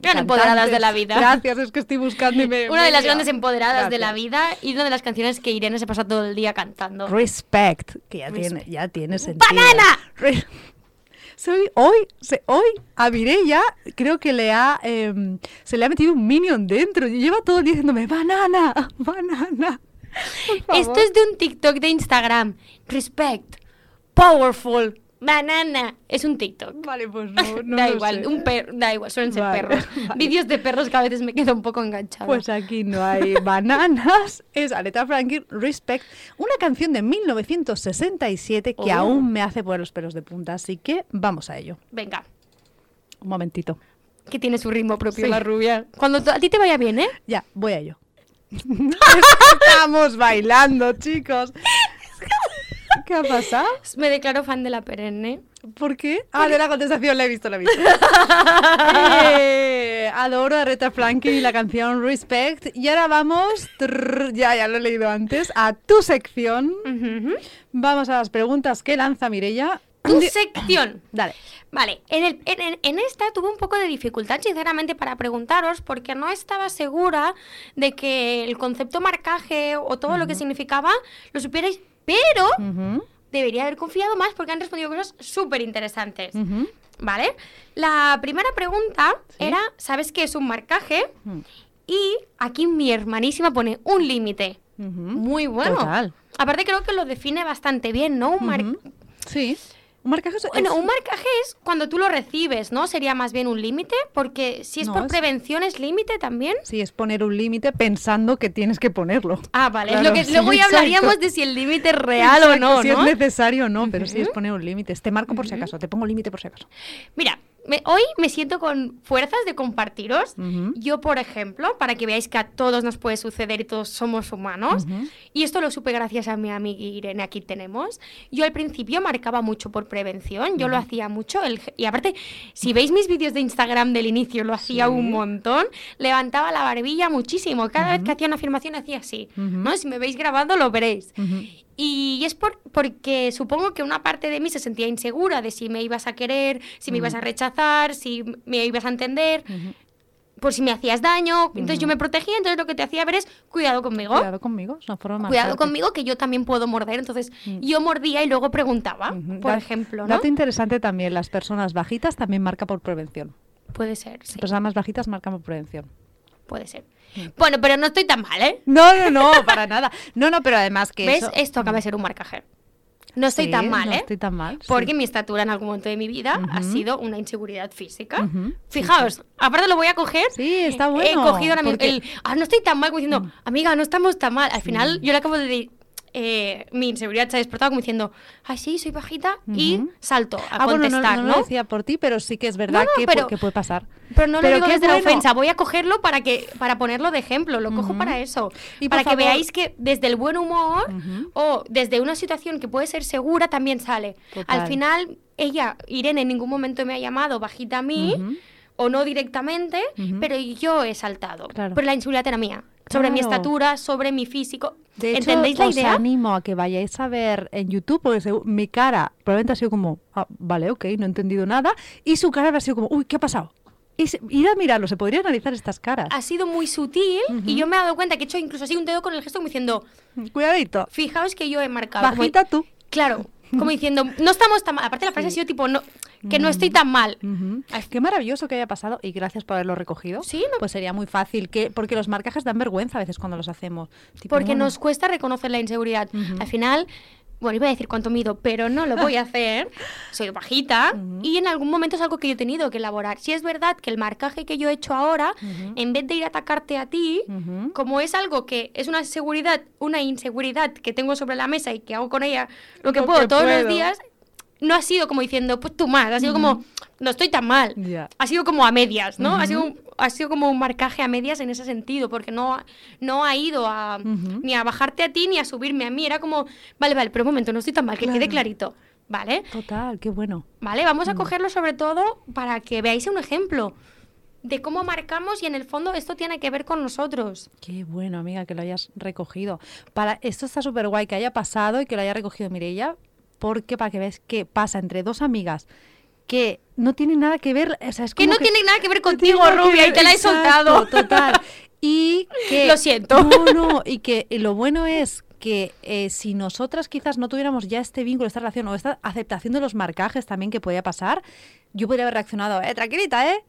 Gran empoderadas de la vida. Gracias, es que estoy buscando y me. Una de las grandes empoderadas de la vida y una de las canciones que Irene se pasa todo el día cantando. Respect, que ya tiene, ya tiene sentido. ¡Banana! Re- Soy, hoy, se- hoy a Mireia creo que le ha, em, se le ha metido un minion dentro. Lleva todo el día diciéndome, banana, banana. Esto es de un TikTok de Instagram. Respect. Powerful. Banana. Es un TikTok. Vale, pues no, no da lo igual, sé. un perro, da igual, suelen ser Vale, perros. vale. Vídeos de perros que a veces me quedo un poco enganchada. Pues aquí no hay bananas. Es Aretha Franklin, Respect, una canción de 1967 que Oh. aún me hace poner los pelos de punta. Así que vamos a ello. Venga, Un momentito. que tiene su ritmo propio Sí. la rubia. Cuando a ti te vaya bien, ¿eh? Ya, voy a ello. Estamos bailando, chicos. ¿Qué ha pasado? Me declaro fan de la perenne. ¿Por qué? Ah, de la contestación la he visto, la he visto. Eh, adoro a Aretha Franklin y la canción Respect. Y ahora vamos, trrr, ya, ya lo he leído antes, a tu sección. Vamos a las preguntas que lanza Mireia. Tu sección. Dale. Vale, en, el- en- en- en esta tuve un poco de dificultad, sinceramente, para preguntaros, porque no estaba segura de que el concepto marcaje o todo lo que significaba lo supierais, pero debería haber confiado más porque han respondido cosas súper interesantes. ¿Vale? La primera pregunta Sí. era, ¿sabes qué es un marcaje? Y aquí mi hermanísima pone un límite. Muy bueno. Total. Aparte creo que lo define bastante bien, ¿no? Un mar-. Sí. Un marcaje es- Bueno, un marcaje es cuando tú lo recibes, ¿no? Sería más bien un límite, porque si es No, por es- prevención es límite también. Sí, es poner un límite pensando que tienes que ponerlo. Ah, vale. es Claro, lo que, sí, luego ya exacto. hablaríamos de si el límite es real o no, Si ¿no? es necesario o no, pero sí es poner un límite. Te marco por si acaso, te pongo límite por si acaso. Mira, me- hoy me siento con fuerzas de compartiros. Yo, por ejemplo, para que veáis que a todos nos puede suceder y todos somos humanos, y esto lo supe gracias a mi amiga Irene, aquí tenemos, yo al principio marcaba mucho por prevención, yo lo hacía mucho, el y aparte, si veis mis vídeos de Instagram del inicio, lo hacía Sí. un montón, levantaba la barbilla muchísimo, cada vez que hacía una afirmación hacía así. ¿no? Si me veis grabado lo veréis. Y es por, porque supongo que una parte de mí se sentía insegura de si me ibas a querer, si me ibas a rechazar, si me ibas a entender, por si me hacías daño. Entonces yo me protegía, entonces lo que te hacía ver es cuidado conmigo. Cuidado conmigo, es una forma más Cuidado conmigo que yo también puedo morder. Entonces yo mordía y luego preguntaba, por Da- ejemplo, ¿no? Dato interesante también, las personas bajitas también marca por prevención. Puede ser, Las personas más bajitas marcan por prevención. Puede ser. Bueno, pero no estoy tan mal, ¿eh? No, no, no, para nada. No, no, pero además que ¿Ves? eso- Esto acaba de ser un marcaje. No estoy Sí, tan mal, no ¿eh? estoy tan mal, sí. Porque mi estatura en algún momento de mi vida ha sido una inseguridad física. Ujú, sí, Fijaos, aparte lo voy a coger. Sí, está He bueno, cogido ahora mismo porque- el. Ah, no estoy tan mal, como diciendo, amiga, no estamos tan mal. Al final, yo le acabo de. Eh, mi inseguridad se ha despertado como diciendo, ay, sí, soy bajita y salto a Ah, bueno, no, contestar, no, ¿no? lo decía por ti, pero sí que es verdad que, pero- que puede pasar. Pero no lo Pero digo qué desde la ofensa, voy a cogerlo para que para ponerlo de ejemplo, lo cojo para eso. Y para que favor- veáis que desde el buen humor o desde una situación que puede ser segura también sale. Total. Al final, ella, Irene, en ningún momento me ha llamado bajita a mí o no directamente, pero yo he saltado. Claro. Pero la inseguridad era mía. Sobre mi estatura, sobre mi físico. De hecho, ¿Entendéis la os idea? animo a que vayáis a ver en YouTube, porque mi cara probablemente ha sido como, ah, vale, ok, no he entendido nada, y su cara habrá sido como, uy, ¿qué ha pasado? Y se- ir a mirarlo, se podría analizar estas caras. Ha sido muy sutil y yo me he dado cuenta que he hecho incluso así un dedo con el gesto como diciendo, Cuidadito. fijaos que yo he marcado. como- Bajita tú. Claro, como diciendo, no estamos tan mal. Aparte la frase ha sido tipo, no, que no estoy tan mal. Ujú. Ay, Qué maravilloso que haya pasado y gracias por haberlo recogido. Sí, no- Pues sería muy fácil, que porque los marcajes dan vergüenza a veces cuando los hacemos. Tipo, Porque bueno, nos cuesta reconocer la inseguridad. Ujú. Al final, bueno, iba a decir cuánto mido, pero no lo voy a hacer. Soy bajita y en algún momento es algo que yo he tenido que elaborar. Si es verdad que el marcaje que yo he hecho ahora, Ujú. en vez de ir a atacarte a ti, Ujú. como es algo que es una seguridad, una inseguridad que tengo sobre la mesa y que hago con ella lo que puedo todos puedo. los días, no ha sido como diciendo, pues tú más, ha sido como, no estoy tan mal. Ha sido como a medias, ¿no? ha, sido ha sido como un marcaje a medias en ese sentido, porque no, ha- no ha ido a, ni a bajarte a ti ni a subirme a mí. Era como, vale, vale, pero un momento, no estoy tan mal, que quede clarito. ¿Vale? Total, qué bueno. Vale, vamos a cogerlo sobre todo para que veáis un ejemplo de cómo marcamos y en el fondo esto tiene que ver con nosotros. Qué bueno, amiga, que lo hayas recogido. Para Esto está súper guay que haya pasado y que lo haya recogido Mireia, porque para que veas qué pasa entre dos amigas que no tienen nada que ver, o sea, es Que no tiene nada que ver tiene contigo, que rubia, y ver, te la he soltado. Total. Y que Lo siento. No, no, y que y lo bueno es que eh, si nosotras quizás no tuviéramos ya este vínculo, esta relación o esta aceptación de los marcajes también que podía pasar, yo podría haber reaccionado, eh, tranquilita, eh.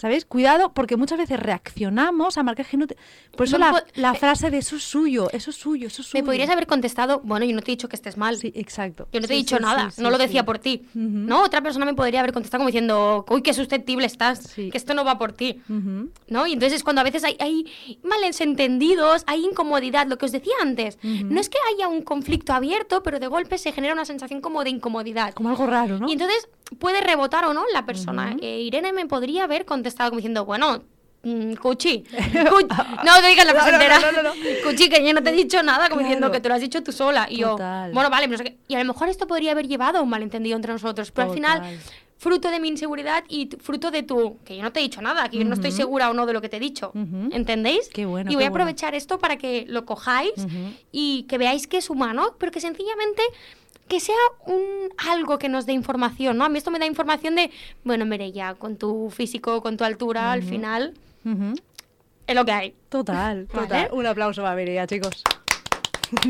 ¿Sabéis? Cuidado, porque muchas veces reaccionamos a marcaje. No te- Por eso No la, la me- frase de eso es suyo, eso es suyo, eso es suyo. Me podrías haber contestado, bueno, yo no te he dicho que estés mal. Sí, exacto. Yo no te he dicho sí, nada, sí, no lo decía por ti. Ujú. No, otra persona me podría haber contestado como diciendo, uy, qué susceptible estás, que esto no va por ti. Ujú. ¿No? Y entonces cuando a veces hay, hay malentendidos, hay incomodidad, lo que os decía antes, no es que haya un conflicto abierto, pero de golpe se genera una sensación como de incomodidad. Como algo raro, ¿no? Y entonces puede rebotar o no la persona. Eh, Irene me podría haber contestado como diciendo, bueno, mm, Cuchi, Cuchi". no te digas la frase entera. no, no, no. Cuchi, que yo no te he dicho nada, como diciendo que te lo has dicho tú sola. Y Total. yo, bueno, vale, pero no sé qué. y a lo mejor esto podría haber llevado a un malentendido entre nosotros, pero al final, fruto de mi inseguridad y fruto de tu, que yo no te he dicho nada, que yo no estoy segura o no de lo que te he dicho. ¿Entendéis? Qué bueno, Y voy a bueno. aprovechar esto para que lo cojáis y que veáis que es humano, pero que sencillamente que sea un algo que nos dé información, ¿no? A mí esto me da información de, bueno, Mireia, con tu físico, con tu altura, al final es lo que hay. Total, Vale. total. Un aplauso va a Mireia, chicos.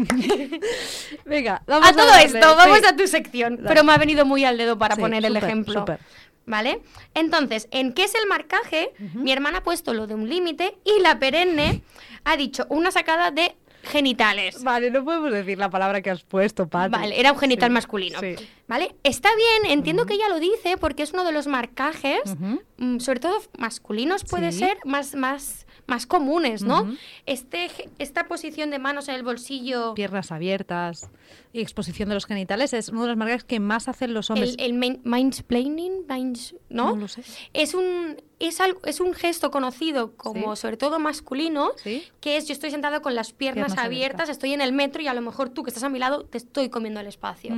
Venga, vamos a todo darle, esto, vamos a tu sección, Dale. pero me ha venido muy al dedo para Sí, poner el ejemplo. súper. ¿Vale? Entonces, ¿en qué es el marcaje? Mi hermana ha puesto lo de un límite y la perenne ha dicho una sacada de genitales. Vale, no podemos decir la palabra que has puesto, Pati. Vale, era un genital Sí, masculino. sí. ¿Vale? Está bien, entiendo que ella lo dice porque es uno de los marcajes, mm, sobre todo masculinos puede Sí. ser, más, más, más comunes, ¿no? Este, esta posición de manos en el bolsillo, Piernas abiertas y exposición de los genitales es uno de los marcajes que más hacen los hombres. el, el main- mansplaining, mins- ¿no? No lo sé. Es un, es, algo, es un gesto conocido como Sí. sobre todo masculino, Sí. que es yo estoy sentado con las piernas, Piernas abiertas, abiertas. estoy en el metro y a lo mejor tú que estás a mi lado te estoy comiendo el espacio.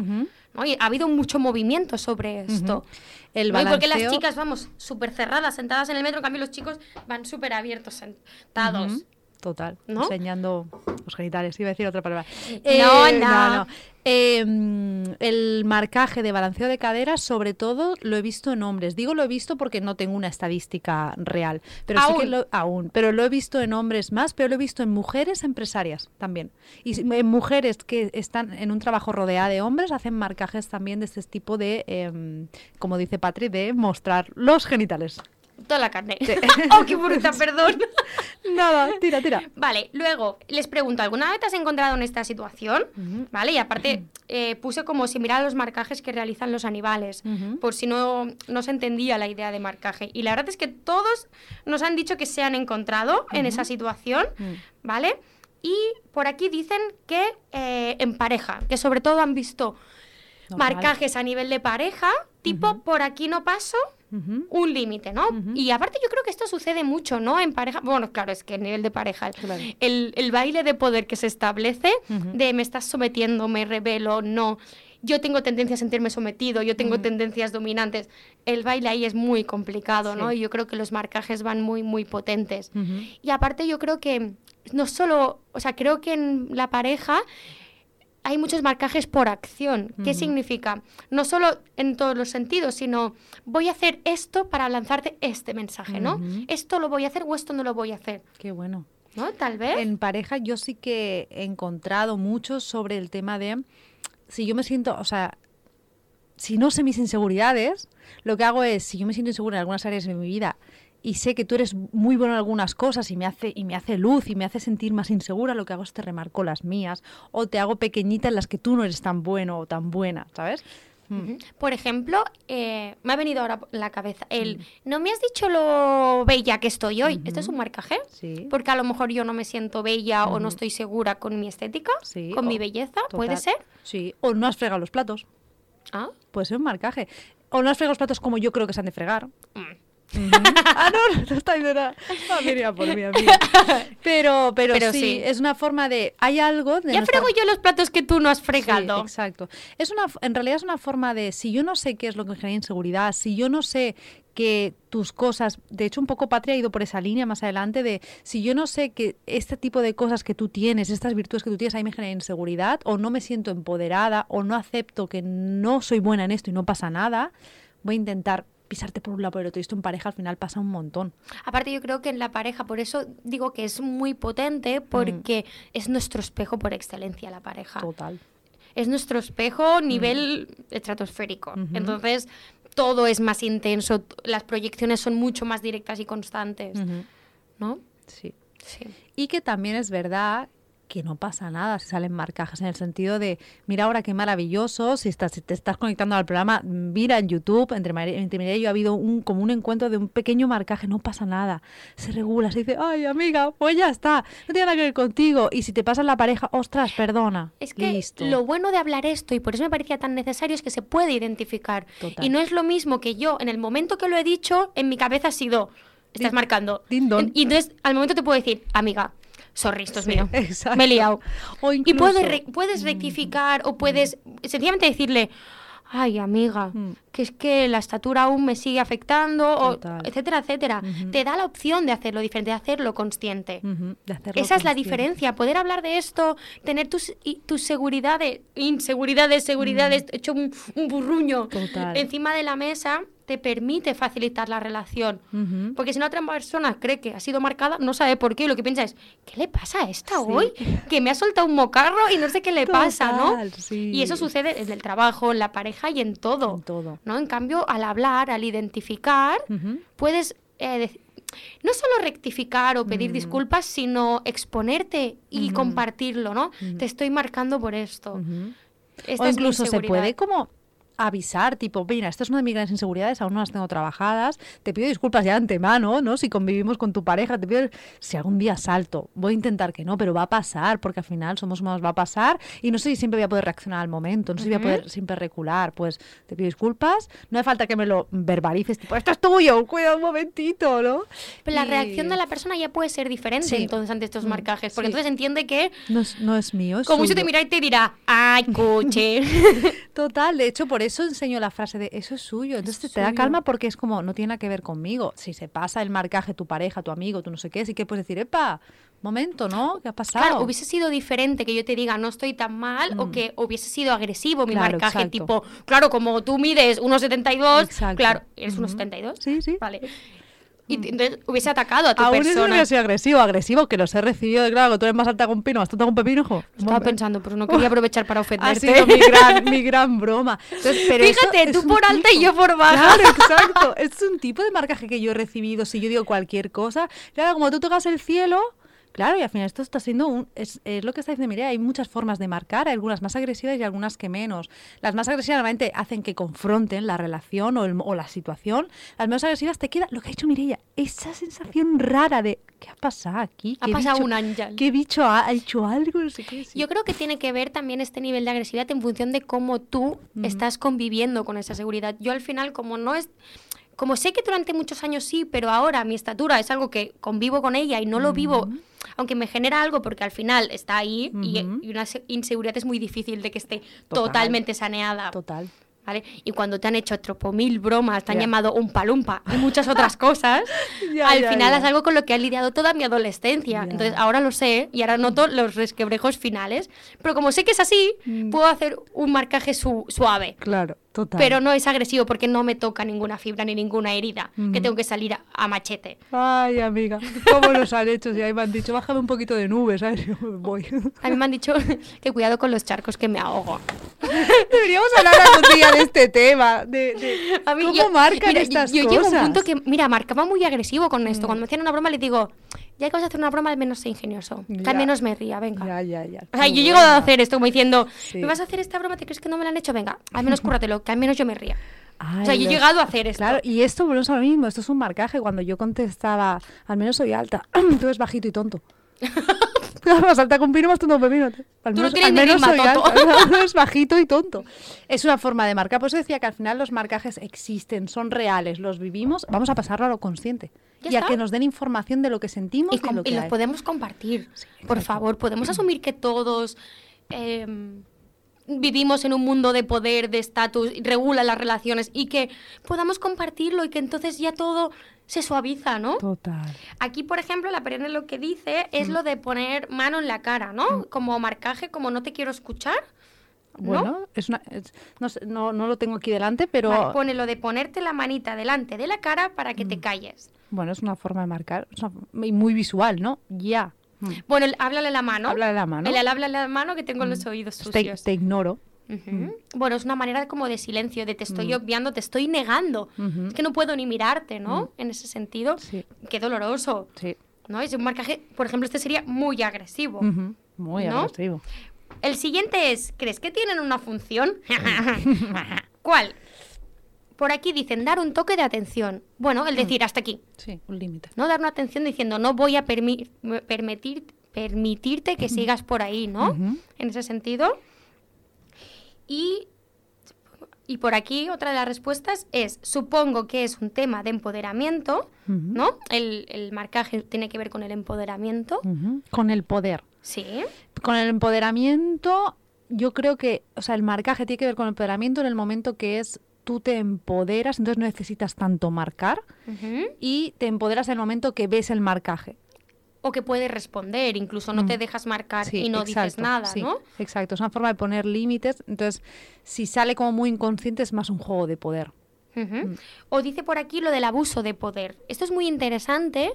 Y ha habido mucho movimiento sobre esto. El ¿no? Y porque las balanceo- chicas vamos súper cerradas, sentadas en el metro, en cambio los chicos van súper abiertos, sentados. Total, ¿No? enseñando los genitales. Iba a decir otra palabra. No, no. Eh, mm, el marcaje de balanceo de caderas, sobre todo, lo he visto en hombres. Digo lo he visto porque no tengo una estadística real. Pero sí que Aún. lo, aún. Pero lo he visto en hombres más, pero lo he visto en mujeres empresarias también. Y en mujeres que están en un trabajo rodeada de hombres hacen marcajes también de este tipo de, em, como dice Patri, de mostrar los genitales. Toda la carne. ¡Oh, qué bruta, perdón! Nada, tira, tira. Vale, luego les pregunto, ¿alguna vez te has encontrado en esta situación? ¿Vale? Y aparte eh, puse como si mirara los marcajes que realizan los animales, por si no, no se entendía la idea de marcaje. Y la verdad es que todos nos han dicho que se han encontrado en esa situación, Mm. ¿vale? Y por aquí dicen que eh, en pareja, que sobre todo han visto Normal. marcajes a nivel de pareja, tipo por aquí no paso, un límite, ¿no? Y aparte yo creo que esto sucede mucho, ¿no? En pareja, bueno, claro, es que en nivel de pareja, el- Claro. el, el baile de poder que se establece, de me estás sometiendo, me revelo, no, yo tengo tendencia a sentirme sometido, yo tengo tendencias dominantes, el baile ahí es muy complicado, ¿no? Y yo creo que los marcajes van muy, muy potentes. Y aparte yo creo que no solo, o sea, creo que en la pareja hay muchos marcajes por acción. ¿Qué significa? No solo en todos los sentidos, sino voy a hacer esto para lanzarte este mensaje, ¿no? Esto lo voy a hacer o esto no lo voy a hacer, Qué bueno. ¿no? Tal vez. En pareja yo sí que he encontrado mucho sobre el tema de si yo me siento, o sea, si no sé mis inseguridades, lo que hago es, si yo me siento insegura en algunas áreas de mi vida y sé que tú eres muy bueno en algunas cosas y me hace y me hace luz y me hace sentir más insegura, lo que hago es te remarco las mías o te hago pequeñita en las que tú no eres tan bueno o tan buena, ¿sabes? Mm. Por ejemplo, eh, me ha venido ahora la cabeza el, Mm. no me has dicho lo bella que estoy hoy. ¿Esto es un marcaje? Sí. Porque a lo mejor yo no me siento bella o no estoy segura con mi estética, Sí, con mi belleza, ¿puede ser? Sí, o no has fregado los platos. Ah, Puede ser un marcaje. O no has fregado los platos como yo creo que se han de fregar. mm. ah, no, no está diciendo nada. Mira, por amiga. Pero, pero, Pero sí, sí. es una forma de. Hay algo de. Ya nuestra- frego yo los platos que tú no has Sí, fregado. exacto. Es una, en realidad es una forma de. Si yo no sé qué es lo que genera inseguridad, si yo no sé que tus cosas, de hecho un poco Patria ha ido por esa línea más adelante de si yo no sé que este tipo de cosas que tú tienes, estas virtudes que tú tienes, ahí me genera inseguridad o no me siento empoderada o no acepto que no soy buena en esto y no pasa nada, voy a intentar pisarte por un lado por el otro. Y esto en pareja al final pasa un montón. Aparte yo creo que en la pareja, por eso digo que es muy potente, porque es nuestro espejo por excelencia la pareja. Total. Es nuestro espejo nivel estratosférico. Entonces todo es más intenso, las proyecciones son mucho más directas y constantes. ¿No? Sí. Sí. Y que también es verdad que no pasa nada si salen marcajes en el sentido de, mira ahora qué maravilloso, si, estás, si te estás conectando al programa, mira en YouTube, entre María, entre y yo ha habido un, como un encuentro de un pequeño marcaje, no pasa nada, se regula, se dice, ay amiga, pues ya está, no tiene nada que ver contigo, y si te pasa en la pareja, ostras, perdona. Es que lo bueno de hablar esto, y por eso me parecía tan necesario, es que se puede identificar. Y no es lo mismo que yo, en el momento que lo he dicho, en mi cabeza ha sido, estás marcando. Y entonces al momento te puedo decir, amiga, sorry, esto es mío. Me he liado. y puedes, puedes mm. rectificar o puedes sencillamente decirle, ay amiga, mm. que es que la estatura aún me sigue afectando, o, etcétera, etcétera. Te da la opción de hacerlo diferente, de hacerlo consciente. Esa es la diferencia, poder hablar de esto, tener tus, tus seguridades, inseguridades, seguridades, mm. hecho un, un burruño encima de la mesa te permite facilitar la relación. Porque si una otra persona cree que ha sido marcada, no sabe por qué, y lo que piensa es, ¿qué le pasa a esta hoy? Que me ha soltado un mocarro y no sé qué le pasa, ¿no? Y eso sucede en el trabajo, en la pareja y en todo. En todo. ¿no? En cambio, al hablar, al identificar, puedes eh, no solo rectificar o pedir mm. disculpas, sino exponerte y compartirlo, ¿no? Te estoy marcando por esto. o incluso se puede como avisar, tipo, mira, esto es una de mis grandes inseguridades, aún no las tengo trabajadas, te pido disculpas ya de antemano, ¿no? Si convivimos con tu pareja, te pido, si algún día salto, voy a intentar que no, pero va a pasar, porque al final somos humanos, va a pasar, y no sé si siempre voy a poder reaccionar al momento, no sé si voy a poder siempre recular, pues te pido disculpas, no hace falta que me lo verbalices, tipo, esto es tuyo, cuida un momentito, ¿no? Pero la reacción de la persona ya puede ser diferente entonces ante estos mm, marcajes, porque entonces entiende que... No es, no es mío, es Como si te mira y te dirá, ay, coche. Total, de hecho, por eso eso enseño la frase de eso es suyo. Entonces te da calma porque es como, no tiene nada que ver conmigo. Si se pasa el marcaje tu pareja, tu amigo, tú no sé qué, sí que puedes decir, epa, momento, ¿no? ¿Qué ha pasado? Claro, hubiese sido diferente que yo te diga no estoy tan mal o mm. que hubiese sido agresivo mi marcaje, tipo, claro, como tú mides 1,72, claro, ¿eres 1,72? Sí, sí. Vale y entonces hubiese atacado a tu Aún persona. Aún sido agresivo, agresivo, que los he recibido de claro, tú eres más alta que un pino, más que un pepino, Estaba pensando, pero no quería aprovechar para ofenderte. Ha sido mi gran, mi gran broma. Fíjate, tú por alta y yo por baja. Claro, exacto. es un tipo de marcaje que yo he recibido si yo digo cualquier cosa. Claro, como tú tocas el cielo, Claro, y al final esto está siendo un, es, lo que está diciendo Mireia, hay muchas formas de marcar, hay algunas más agresivas y algunas que menos. Las más agresivas normalmente hacen que confronten la relación o, o la situación. Las menos agresivas te queda lo que ha dicho Mireia, esa sensación rara de ¿qué ha pasado aquí? Ha pasado un ángel. ¿Qué bicho ha, hecho algo? Yo creo que tiene que ver también este nivel de agresividad en función de cómo tú estás conviviendo con esa seguridad. Yo al final, como no es como sé que durante muchos años sí, pero ahora mi estatura es algo que convivo con ella y no lo vivo, aunque me genera algo porque al final está ahí y, una inseguridad es muy difícil de que esté totalmente saneada. Total. Y cuando te han hecho tropo mil bromas, te han llamado un palumpa y muchas otras cosas, al final es algo con lo que he lidiado toda mi adolescencia. Entonces ahora lo sé y ahora noto los resquebrejos finales, pero como sé que es así, mm. puedo hacer un marcaje suave. Claro. Total. Pero no es agresivo porque no me toca ninguna fibra ni ninguna herida, que tengo que salir a, machete. Ay, amiga, ¿cómo los han hecho? Si ahí me han dicho, bájame un poquito de nubes, ¿sabes? Yo voy. A mí me han dicho que cuidado con los charcos que me ahogo. Deberíamos hablar algún día de este tema, de, cómo marcan estas yo, cosas. Yo llego a un punto que, mira, marcaba muy agresivo con esto. Mm. Cuando me hacían una broma le digo, ya que vas a hacer una broma, al menos sé ingenioso. al menos me ría, venga. Ya, ya, ya. O sea, yo llego a hacer esto como diciendo, ¿me vas a hacer esta broma? ¿Te crees que no me la han hecho? Venga, al menos cúratelo, que al menos yo me ría. o sea, yo he llegado a hacer esto. Claro, y esto volvemos a lo mismo, esto es un marcaje. Cuando yo contestaba, al menos soy alta, tú eres bajito y tonto. más alta que un pino, más tonto un pepino. Al menos, al menos soy alta, es bajito y tonto. Es una forma de marcar. Por eso decía que al final los marcajes existen, son reales, los vivimos. Vamos a pasarlo a lo consciente. Y a que nos den información de lo que sentimos y, lo que los podemos compartir. Por favor, podemos asumir que todos... Em, vivimos en un mundo de poder, de estatus, regula las relaciones y que podamos compartirlo y que entonces ya todo se suaviza, ¿no? Total. Aquí, por ejemplo, la perenne lo que dice es lo de poner mano en la cara, ¿no? Como marcaje, como no te quiero escuchar. ¿no? Bueno, es una, es- no, no, no lo tengo aquí delante, pero Vale, pone lo de ponerte la manita delante de la cara para que te calles. Bueno, es una forma de marcar, y muy visual, ¿no? Ya. Mm. Bueno, el- háblale la mano. Háblale la mano. El, el háblale la mano que tengo los oídos Te, sucios. te ignoro. Ujú. Bueno, es una manera como de silencio, de te estoy obviando, te estoy negando. Es que no puedo ni mirarte, ¿no? En ese sentido. Sí. Qué doloroso. Sí. ¿No? Es un marcaje, por ejemplo, este sería muy agresivo. Muy ¿No? agresivo. El siguiente es, ¿crees que tienen una función? ¿Cuál? Por aquí dicen dar un toque de atención. Bueno, el decir hasta aquí. Sí, un límite. ¿no? Dar una atención diciendo, no voy a permi- permitir, permitirte que sigas por ahí, ¿no? En ese sentido. Y, y por aquí otra de las respuestas es, supongo que es un tema de empoderamiento. ¿no? El, el marcaje tiene que ver con el empoderamiento. Con el poder. Sí. Con el empoderamiento, yo creo que, o sea, el marcaje tiene que ver con el empoderamiento en el momento que es tú te empoderas, entonces no necesitas tanto marcar y te empoderas en el momento que ves el marcaje. O que puedes responder, incluso no te dejas marcar Mm. Sí, y no dices exacto, nada, sí, ¿no? Exacto, es una forma de poner límites. Entonces, si sale como muy inconsciente, es más un juego de poder. Mm. O dice por aquí lo del abuso de poder. Esto es muy interesante,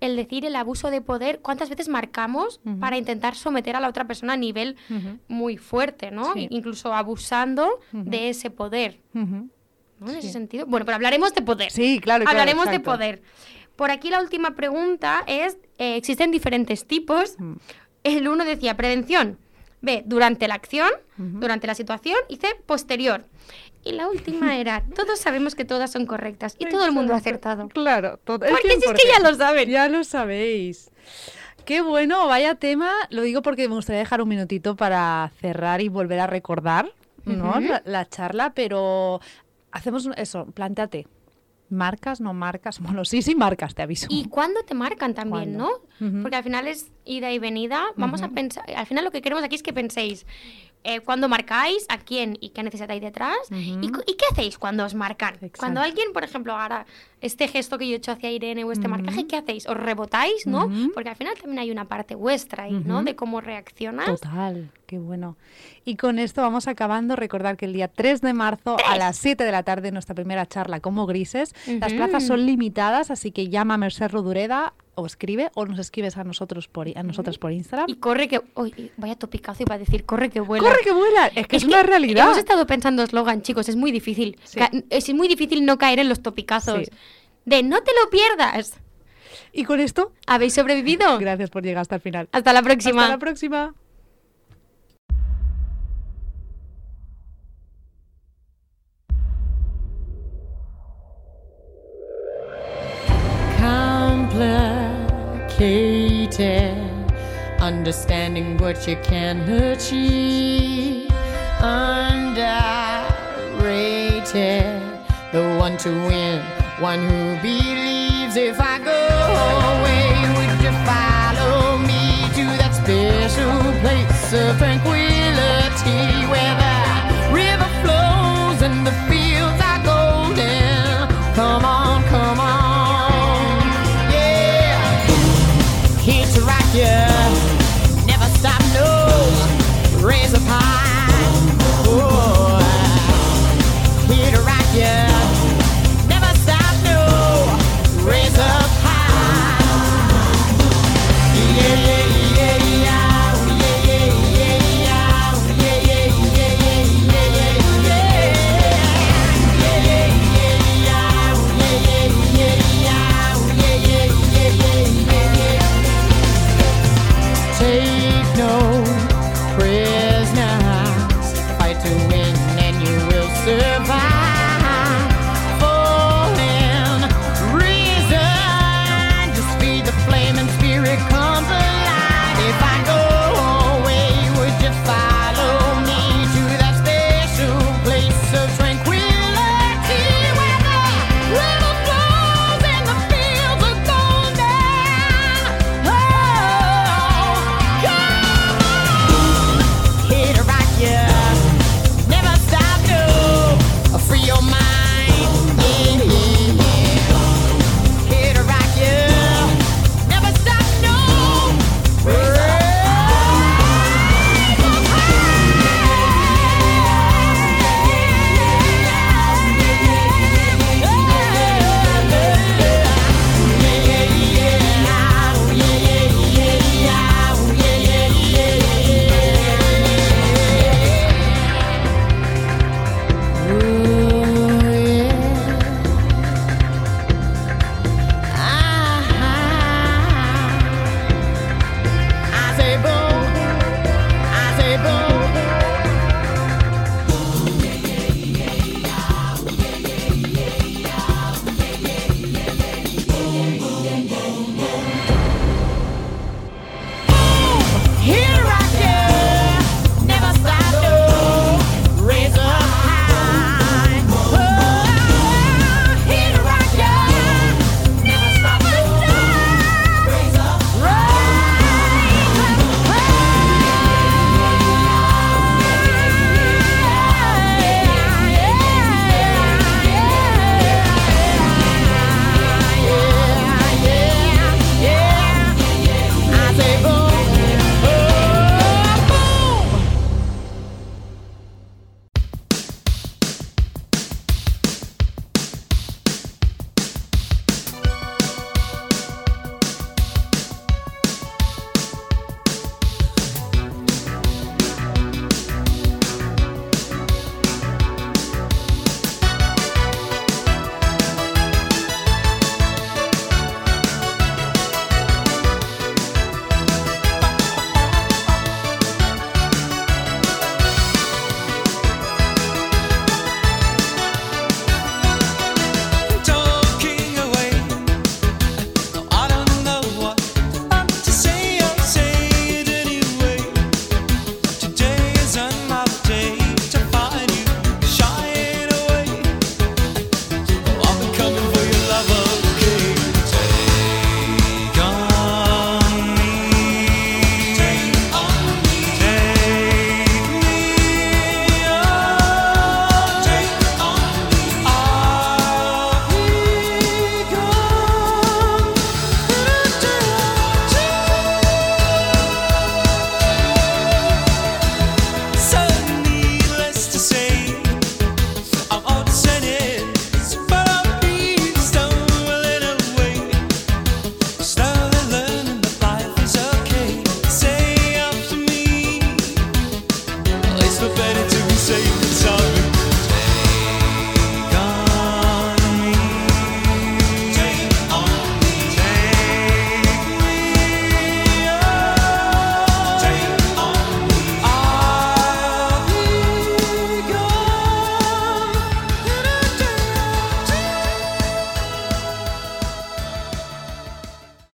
el decir el abuso de poder, cuántas veces marcamos para intentar someter a la otra persona a nivel muy fuerte, ¿no? Sí. Incluso abusando de ese poder. ¿no? En ese sentido. Bueno, pero hablaremos de poder. Sí, claro, claro, Hablaremos de poder. Por aquí la última pregunta es, eh, ¿existen diferentes tipos? Mm. El uno decía prevención. B, durante la acción, durante la situación. Y C, posterior. Y la última era, todos sabemos que todas son correctas y todo el mundo ha acertado. Claro, todo, Porque si es que ya lo saben. Ya lo sabéis. Qué bueno, vaya tema. Lo digo porque me gustaría dejar un minutito para cerrar y volver a recordar ¿no? Ujú. la, la charla, pero hacemos eso, plántate. ¿Marcas, no marcas? Bueno, sí, sí marcas, te aviso. ¿Y cuándo te marcan también, ¿Cuándo? no? Ujú. Porque al final es ida y venida. Vamos a Ujú. pensar, al final lo que queremos aquí es que penséis eh, cuándo marcáis, a quién y qué necesitáis detrás. Y, qué hacéis cuando os marcan. Exacto. Cuando alguien, por ejemplo, hará este gesto que yo he hecho hacia Irene o este marcaje, ¿qué hacéis? ¿Os rebotáis, no? Porque al final también hay una parte vuestra ahí, ¿no? De cómo reaccionas. Total, qué bueno. Y con esto vamos acabando. Recordar que el día 3 de marzo a las 7 de la tarde nuestra primera charla como grises. Las plazas son limitadas, así que llama a Merced Rodureda o escribe o nos escribes a nosotros por, a nosotras por Instagram. Y corre que... uy, vaya topicazo iba a decir, corre que vuela. ¡Corre que vuela! Es que es, una realidad. Hemos estado pensando eslogan, chicos, es muy difícil. Sí. Es muy difícil no caer en los topicazos. Sí. De no te lo pierdas. Y con esto, ¿Habéis sobrevivido? gracias por llegar hasta el final. Hasta la próxima. Hasta la próxima. Complicated. Understanding what you can achieve. Underrated. The one to win, one who believes. If I go away, would you follow me to that special place of tranquility where